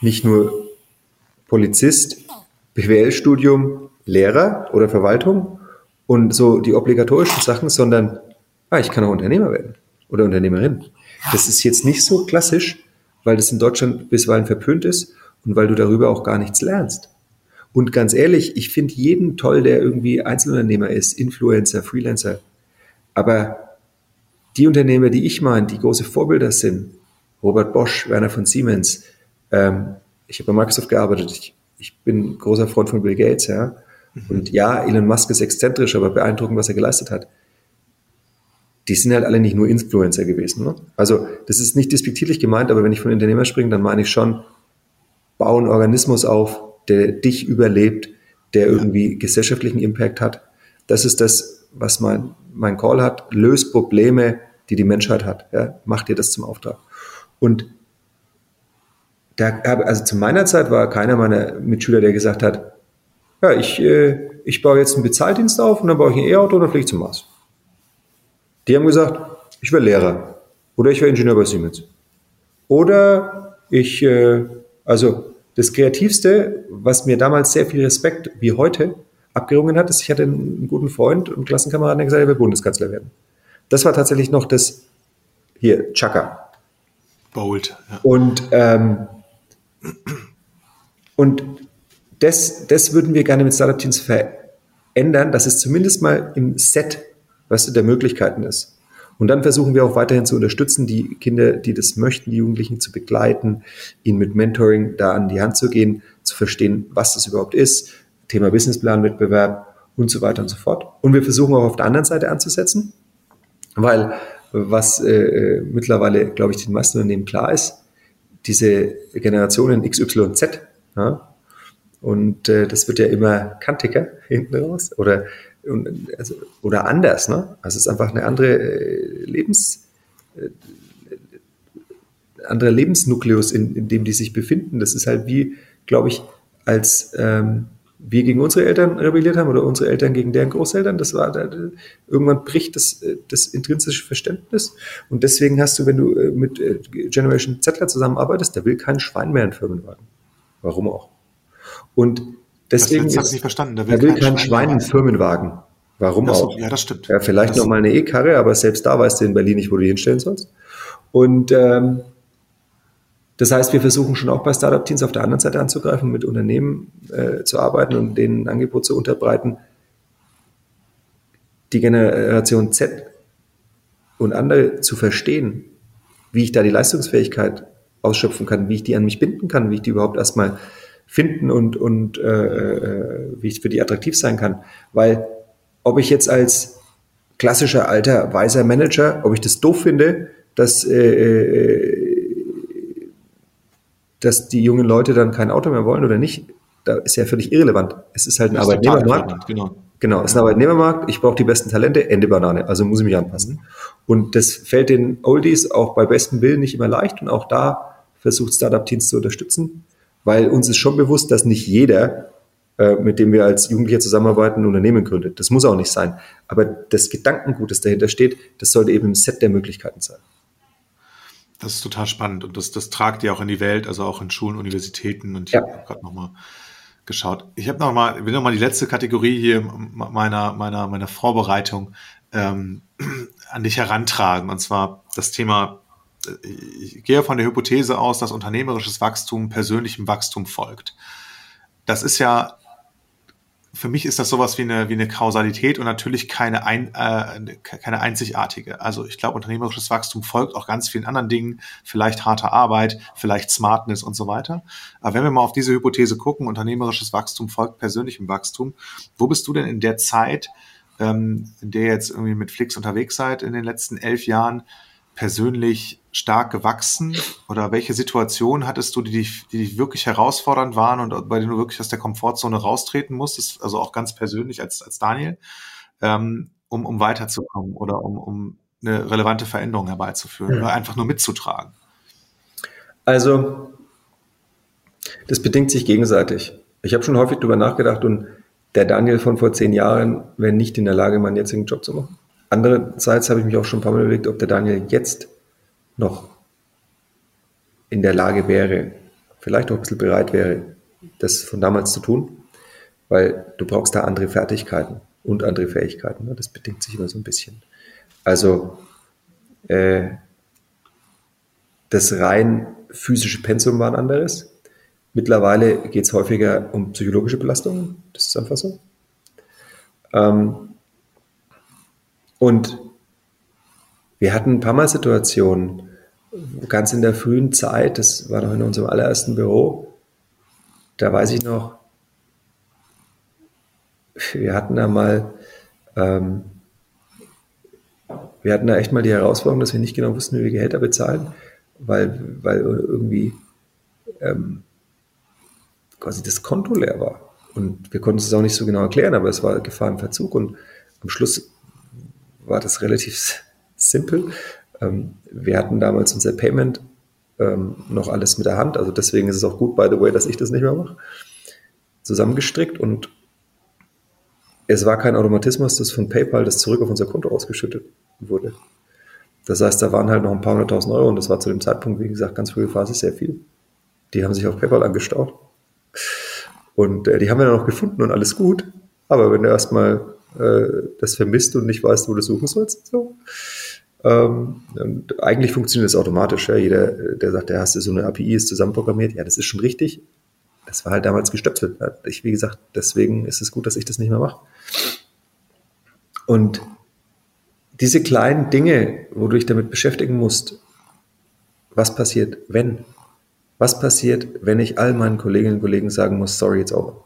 Nicht nur Polizist, BWL-Studium, Lehrer oder Verwaltung und so die obligatorischen Sachen, sondern ah, ich kann auch Unternehmer werden oder Unternehmerin. Das ist jetzt nicht so klassisch, weil das in Deutschland bisweilen verpönt ist und weil du darüber auch gar nichts lernst. Und ganz ehrlich, ich finde jeden toll, der irgendwie Einzelunternehmer ist, Influencer, Freelancer. Aber die Unternehmer, die ich meine, die große Vorbilder sind, Robert Bosch, Werner von Siemens, ähm, ich habe bei Microsoft gearbeitet, ich, ich bin großer Freund von Bill Gates, ja. Mhm. Und ja, Elon Musk ist exzentrisch, aber beeindruckend, was er geleistet hat. Die sind halt alle nicht nur Influencer gewesen. Ne? Also das ist nicht despektierlich gemeint, aber wenn ich von Unternehmer springe, dann meine ich schon, bau einen Organismus auf, der dich überlebt, der irgendwie gesellschaftlichen Impact hat. Das ist das, was mein, mein Call hat. Löst Probleme, die die Menschheit hat. Ja? Mach dir das zum Auftrag. Und da habe, also zu meiner Zeit war keiner meiner Mitschüler, der gesagt hat, ja, ich, äh, ich baue jetzt einen Bezahldienst auf und dann baue ich ein E-Auto und dann fliege ich zum Mars. Die haben gesagt, ich wäre Lehrer oder ich wäre Ingenieur bei Siemens. Oder ich, äh, also das Kreativste, was mir damals sehr viel Respekt wie heute abgerungen hat, ist, ich hatte einen guten Freund und Klassenkameraden, der gesagt hat, er will Bundeskanzler werden. Das war tatsächlich noch das, hier, Chaka. Bold. Ja. Und ähm, und das, das würden wir gerne mit Startup Teams verändern, dass es zumindest mal im Set weißt du, der Möglichkeiten ist. Und dann versuchen wir auch weiterhin zu unterstützen, die Kinder, die das möchten, die Jugendlichen zu begleiten, ihnen mit Mentoring da an die Hand zu gehen, zu verstehen, was das überhaupt ist, Thema Businessplan-Wettbewerb und so weiter und so fort. Und wir versuchen auch auf der anderen Seite anzusetzen, weil was äh, mittlerweile, glaube ich, den meisten Unternehmen klar ist, diese Generationen X, Y, Z. Ja? Und äh, das wird ja immer kantiger hinten raus oder, also, oder anders. Ne? Also es ist einfach eine andere äh, Lebens, äh, anderer Lebensnukleus, in, in dem die sich befinden. Das ist halt wie, glaube ich, als ähm, wir gegen unsere Eltern rebelliert haben oder unsere Eltern gegen deren Großeltern. Das war irgendwann bricht das, das intrinsische Verständnis. Und deswegen hast du, wenn du äh, mit äh, Generation Zettler zusammenarbeitest, da will kein Schwein mehr einen Firmenwagen. Warum auch? Und deswegen das ist, nicht verstanden. Da will, da will kein, kein Schwein einen Firmenwagen. Warum das, auch? Ja, das stimmt. Ja, vielleicht das noch mal eine E-Karre, aber selbst da weißt du in Berlin nicht, wo du hinstellen sollst. Und ähm, das heißt, wir versuchen schon auch bei Startup-Teams auf der anderen Seite anzugreifen, mit Unternehmen äh, zu arbeiten und denen ein Angebot zu unterbreiten. Die Generation Z und andere zu verstehen, wie ich da die Leistungsfähigkeit ausschöpfen kann, wie ich die an mich binden kann, wie ich die überhaupt erstmal finden und, und äh, äh wie ich für die attraktiv sein kann. Weil ob ich jetzt als klassischer alter weiser Manager, ob ich das doof finde, dass äh, äh dass die jungen Leute dann kein Auto mehr wollen oder nicht, da ist ja völlig irrelevant. Es ist halt ein Arbeitnehmermarkt. Genau. Genau, es ist ein Arbeitnehmermarkt, ich brauche die besten Talente, Ende Banane, also muss ich mich anpassen. Und das fällt den Oldies auch bei bestem Willen nicht immer leicht und auch da versucht Startup Teams zu unterstützen, weil uns ist schon bewusst, dass nicht jeder, äh, mit dem wir als Jugendliche zusammenarbeiten, ein Unternehmen gründet. Das muss auch nicht sein. Aber das Gedankengut, das dahinter steht, das sollte eben im Set der Möglichkeiten sein. Das ist total spannend und das, das tragt ihr auch in die Welt, also auch in Schulen, Universitäten und ich ja. habe gerade nochmal geschaut. Ich habe noch mal, will noch mal die letzte Kategorie hier meiner meiner meiner Vorbereitung ähm, an dich herantragen und zwar das Thema. Äh, ich gehe von der Hypothese aus, dass unternehmerisches Wachstum persönlichem Wachstum folgt. Das ist ja für mich ist das sowas wie eine, wie eine Kausalität und natürlich keine, ein, äh, keine einzigartige. Also ich glaube, unternehmerisches Wachstum folgt auch ganz vielen anderen Dingen, vielleicht harte Arbeit, vielleicht Smartness und so weiter. Aber wenn wir mal auf diese Hypothese gucken, unternehmerisches Wachstum folgt persönlichem Wachstum, wo bist du denn in der Zeit, ähm, in der jetzt irgendwie mit Flix unterwegs seid in den letzten elf Jahren, persönlich stark gewachsen? Oder welche Situationen hattest du, die dich, die dich wirklich herausfordernd waren und bei denen du wirklich aus der Komfortzone raustreten musstest, also auch ganz persönlich als, als Daniel, ähm, um, um weiterzukommen oder um, um eine relevante Veränderung herbeizuführen ja. oder einfach nur mitzutragen? Also, das bedingt sich gegenseitig. Ich habe schon häufig darüber nachgedacht und der Daniel von vor zehn Jahren wäre nicht in der Lage, meinen jetzigen Job zu machen. Andererseits habe ich mich auch schon ein paar Mal überlegt, ob der Daniel jetzt noch in der Lage wäre, vielleicht auch ein bisschen bereit wäre, das von damals zu tun, weil du brauchst da andere Fertigkeiten und andere Fähigkeiten. Ne? Das bedingt sich immer so ein bisschen. Also äh, das rein physische Pensum war ein anderes. Mittlerweile geht es häufiger um psychologische Belastungen. Das ist einfach so. Ähm, und wir hatten ein paar Mal Situationen, ganz in der frühen Zeit, das war noch in unserem allerersten Büro, da weiß ich noch, wir hatten da mal, ähm, wir hatten da echt mal die Herausforderung, dass wir nicht genau wussten, wie wir Gehälter bezahlen, weil, weil irgendwie ähm, quasi das Konto leer war. Und wir konnten es auch nicht so genau erklären, aber es war Gefahr im Verzug und am Schluss war das relativ simpel. Ähm, wir hatten damals unser Payment ähm, noch alles mit der Hand, also deswegen ist es auch gut, by the way, dass ich das nicht mehr mache, zusammengestrickt und es war kein Automatismus, dass von PayPal das zurück auf unser Konto ausgeschüttet wurde. Das heißt, da waren halt noch ein paar hunderttausend Euro und das war zu dem Zeitpunkt, wie gesagt, ganz frühe Phase sehr viel. Die haben sich auf PayPal angestaut. Und äh, die haben wir dann noch gefunden und alles gut. Aber wenn du erstmal äh, das vermisst und nicht weißt, wo du suchen sollst. So. Ähm, eigentlich funktioniert das automatisch. Ja. Jeder, der sagt, der hast so eine API, ist zusammenprogrammiert, ja, das ist schon richtig. Das war halt damals gestöpselt. Ich, wie gesagt, deswegen ist es gut, dass ich das nicht mehr mache. Und diese kleinen Dinge, wo du dich damit beschäftigen musst, was passiert, wenn? Was passiert, wenn ich all meinen Kolleginnen und Kollegen sagen muss, sorry, it's over?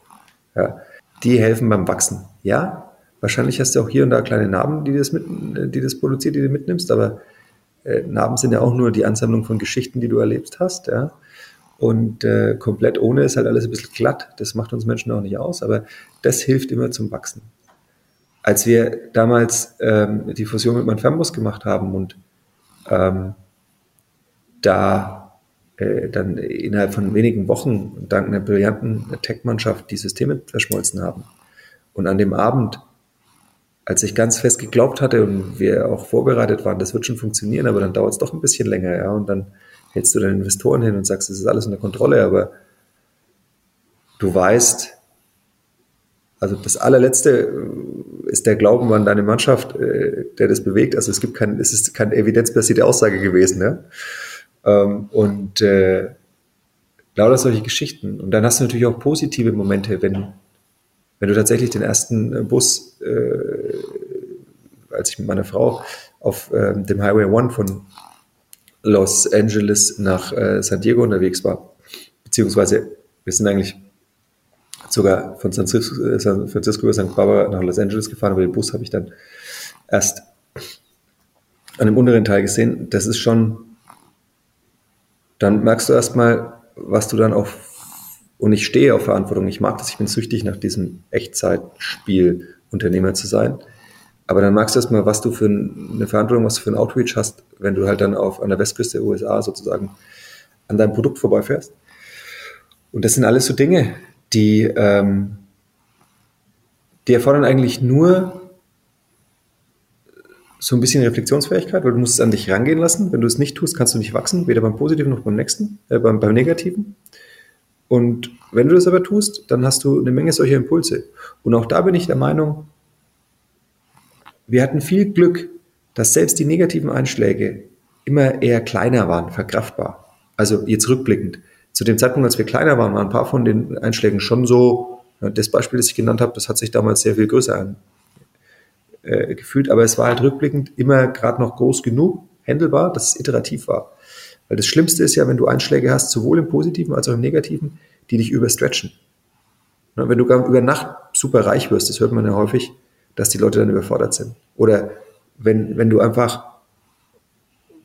Ja, die helfen beim Wachsen. Ja, Wahrscheinlich hast du auch hier und da kleine Narben, die das, mit, die das produziert, die du mitnimmst, aber äh, Narben sind ja auch nur die Ansammlung von Geschichten, die du erlebt hast, ja. Und äh, komplett ohne ist halt alles ein bisschen glatt. Das macht uns Menschen auch nicht aus, aber das hilft immer zum Wachsen. Als wir damals ähm, die Fusion mit Manfernbus gemacht haben und ähm, da äh, dann innerhalb von wenigen Wochen dank einer brillanten Tech-Mannschaft die Systeme verschmolzen haben und an dem Abend als ich ganz fest geglaubt hatte und wir auch vorbereitet waren, das wird schon funktionieren, aber dann dauert es doch ein bisschen länger, ja. Und dann hältst du deine Investoren hin und sagst, das ist alles unter Kontrolle, aber du weißt, also das allerletzte ist der Glauben an deine Mannschaft, äh, der das bewegt. Also es gibt kein, es ist keine evidenzbasierte Aussage gewesen. Ähm, und äh, lauter solche Geschichten. Und dann hast du natürlich auch positive Momente, wenn wenn du tatsächlich den ersten äh, Bus, äh, als ich mit meiner Frau auf äh, dem Highway One von Los Angeles nach äh, San Diego unterwegs war, beziehungsweise wir sind eigentlich sogar von San Francisco, äh, San Francisco über St. Barbara nach Los Angeles gefahren, aber den Bus habe ich dann erst an dem unteren Teil gesehen. Das ist schon, dann merkst du erstmal, was du dann auch Und ich stehe auf Verantwortung. Ich mag das. Ich bin süchtig nach diesem Echtzeitspiel Unternehmer zu sein. Aber dann magst du erstmal, was du für eine Verantwortung, was du für ein Outreach hast, wenn du halt dann auf, an der Westküste der USA sozusagen an deinem Produkt vorbeifährst. Und das sind alles so Dinge, die, ähm, die erfordern eigentlich nur so ein bisschen Reflexionsfähigkeit, weil du musst es an dich rangehen lassen. Wenn du es nicht tust, kannst du nicht wachsen, weder beim Positiven noch beim nächsten, äh, beim, beim Negativen. Und wenn du das aber tust, dann hast du eine Menge solcher Impulse. Und auch da bin ich der Meinung, wir hatten viel Glück, dass selbst die negativen Einschläge immer eher kleiner waren, verkraftbar. Also jetzt rückblickend. Zu dem Zeitpunkt, als wir kleiner waren, waren ein paar von den Einschlägen schon so, das Beispiel, das ich genannt habe, das hat sich damals sehr viel größer äh, gefühlt, aber es war halt rückblickend immer gerade noch groß genug, händelbar, dass es iterativ war. Weil das Schlimmste ist ja, wenn du Einschläge hast, sowohl im Positiven als auch im Negativen, die dich überstretchen. Wenn du über Nacht super reich wirst, das hört man ja häufig, dass die Leute dann überfordert sind. Oder wenn, wenn du einfach,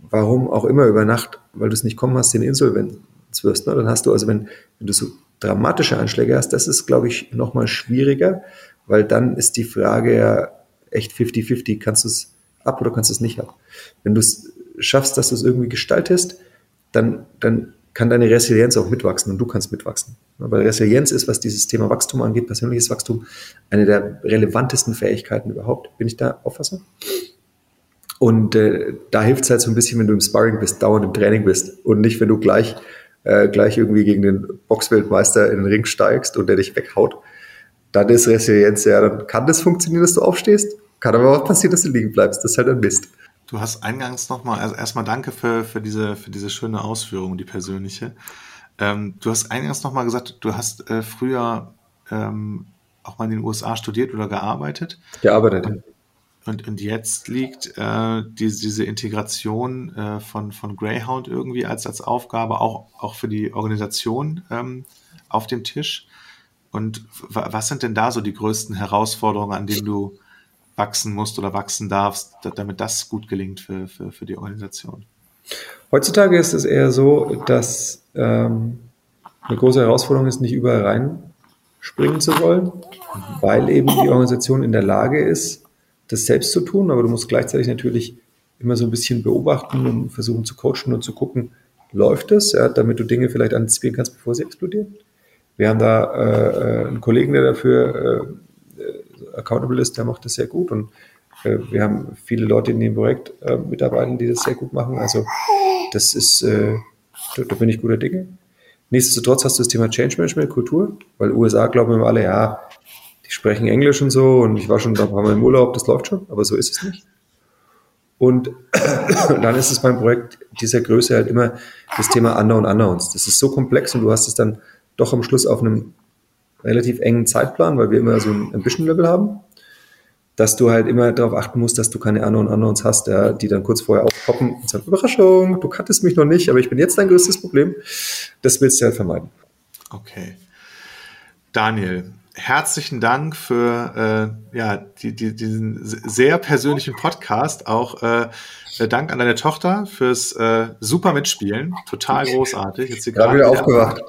warum auch immer über Nacht, weil du es nicht kommen hast, in Insolvenz wirst, ne? dann hast du also, wenn, wenn du so dramatische Einschläge hast, das ist, glaube ich, nochmal schwieriger, weil dann ist die Frage ja echt 50-50, kannst du es ab oder kannst du es nicht ab. Wenn du es schaffst, dass du es irgendwie gestaltest, dann, dann kann deine Resilienz auch mitwachsen und du kannst mitwachsen. Weil Resilienz ist, was dieses Thema Wachstum angeht, persönliches Wachstum, eine der relevantesten Fähigkeiten überhaupt. Bin ich da Auffassung? Und äh, da hilft es halt so ein bisschen, wenn du im Sparring bist, dauernd im Training bist und nicht, wenn du gleich, äh, gleich irgendwie gegen den Boxweltmeister in den Ring steigst und der dich weghaut. Dann ist Resilienz, ja, dann kann das funktionieren, dass du aufstehst, kann aber auch passieren, dass du liegen bleibst. Das ist halt ein Mist. Du hast eingangs nochmal, also erstmal danke für, für, diese, für diese schöne Ausführung, die persönliche. Ähm, du hast eingangs nochmal gesagt, du hast äh, früher ähm, auch mal in den USA studiert oder gearbeitet. Gearbeitet. Und, und, und jetzt liegt äh, diese, diese Integration äh, von, von Greyhound irgendwie als, als Aufgabe auch, auch für die Organisation ähm, auf dem Tisch. Und was sind denn da so die größten Herausforderungen, an denen du wachsen musst oder wachsen darfst, damit das gut gelingt für, für, für die Organisation? Heutzutage ist es eher so, dass ähm, eine große Herausforderung ist, nicht überall reinspringen zu wollen, weil eben die Organisation in der Lage ist, das selbst zu tun, aber du musst gleichzeitig natürlich immer so ein bisschen beobachten und versuchen zu coachen und zu gucken, läuft es, ja, damit du Dinge vielleicht antizipieren kannst, bevor sie explodieren. Wir haben da äh, äh einen Kollegen, der dafür äh, accountable ist, der macht das sehr gut und äh, wir haben viele Leute in dem Projekt äh, mitarbeiten, die das sehr gut machen. Also das ist, äh, da, da bin ich guter Dinge. Nichtsdestotrotz hast du das Thema Change Management, Kultur, weil USA glauben immer alle, ja, die sprechen Englisch und so und ich war schon da ein paar Mal im Urlaub, das läuft schon, aber so ist es nicht. Und dann ist es beim Projekt dieser Größe halt immer das Thema Unknown Unknowns. Das ist so komplex und du hast es dann doch am Schluss auf einem relativ engen Zeitplan, weil wir immer so ein Ambition-Level haben dass du halt immer darauf achten musst, dass du keine Unknown Unknowns hast, ja, die dann kurz vorher aufpoppen und sagen, Überraschung, du kanntest mich noch nicht, aber ich bin jetzt dein größtes Problem. Das willst du halt vermeiden. Okay. Daniel, herzlichen Dank für äh, ja, die, die, diesen sehr persönlichen Podcast. Auch äh, Dank an deine Tochter fürs äh, super Mitspielen. Total großartig. Jetzt gerade wieder aufgewacht.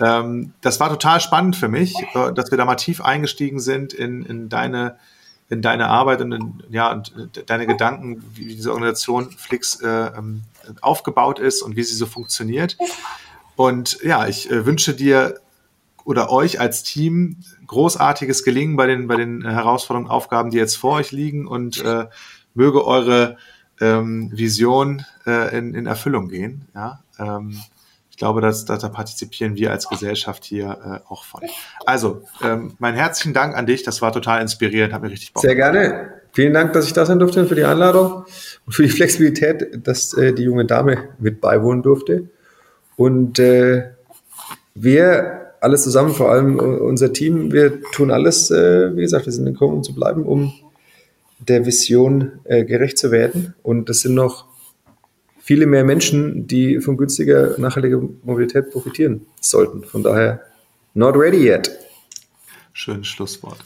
Ähm, das war total spannend für mich, äh, dass wir da mal tief eingestiegen sind in, in deine in deine Arbeit und in, ja, und deine Gedanken, wie diese Organisation Flix äh, ähm, aufgebaut ist und wie sie so funktioniert. Und ja, ich äh, wünsche dir oder euch als Team großartiges Gelingen bei den, bei den Herausforderungen, Aufgaben, die jetzt vor euch liegen und äh, möge eure ähm, Vision äh, in, in Erfüllung gehen. Ja? Ähm, ich glaube, dass, dass da partizipieren wir als Gesellschaft hier äh, auch von. Also, ähm, meinen herzlichen Dank an dich. Das war total inspirierend, hat mir richtig Bock. Sehr gerne. Vielen Dank, dass ich da sein durfte für die Einladung und für die Flexibilität, dass äh, die junge Dame mit beiwohnen durfte. Und äh, wir alles zusammen, vor allem unser Team, wir tun alles, äh, wie gesagt, wir sind gekommen, um zu bleiben, um der Vision äh, gerecht zu werden. Und das sind noch viele mehr Menschen, die von günstiger, nachhaltiger Mobilität profitieren sollten. Von daher, not ready yet. Schönes Schlusswort.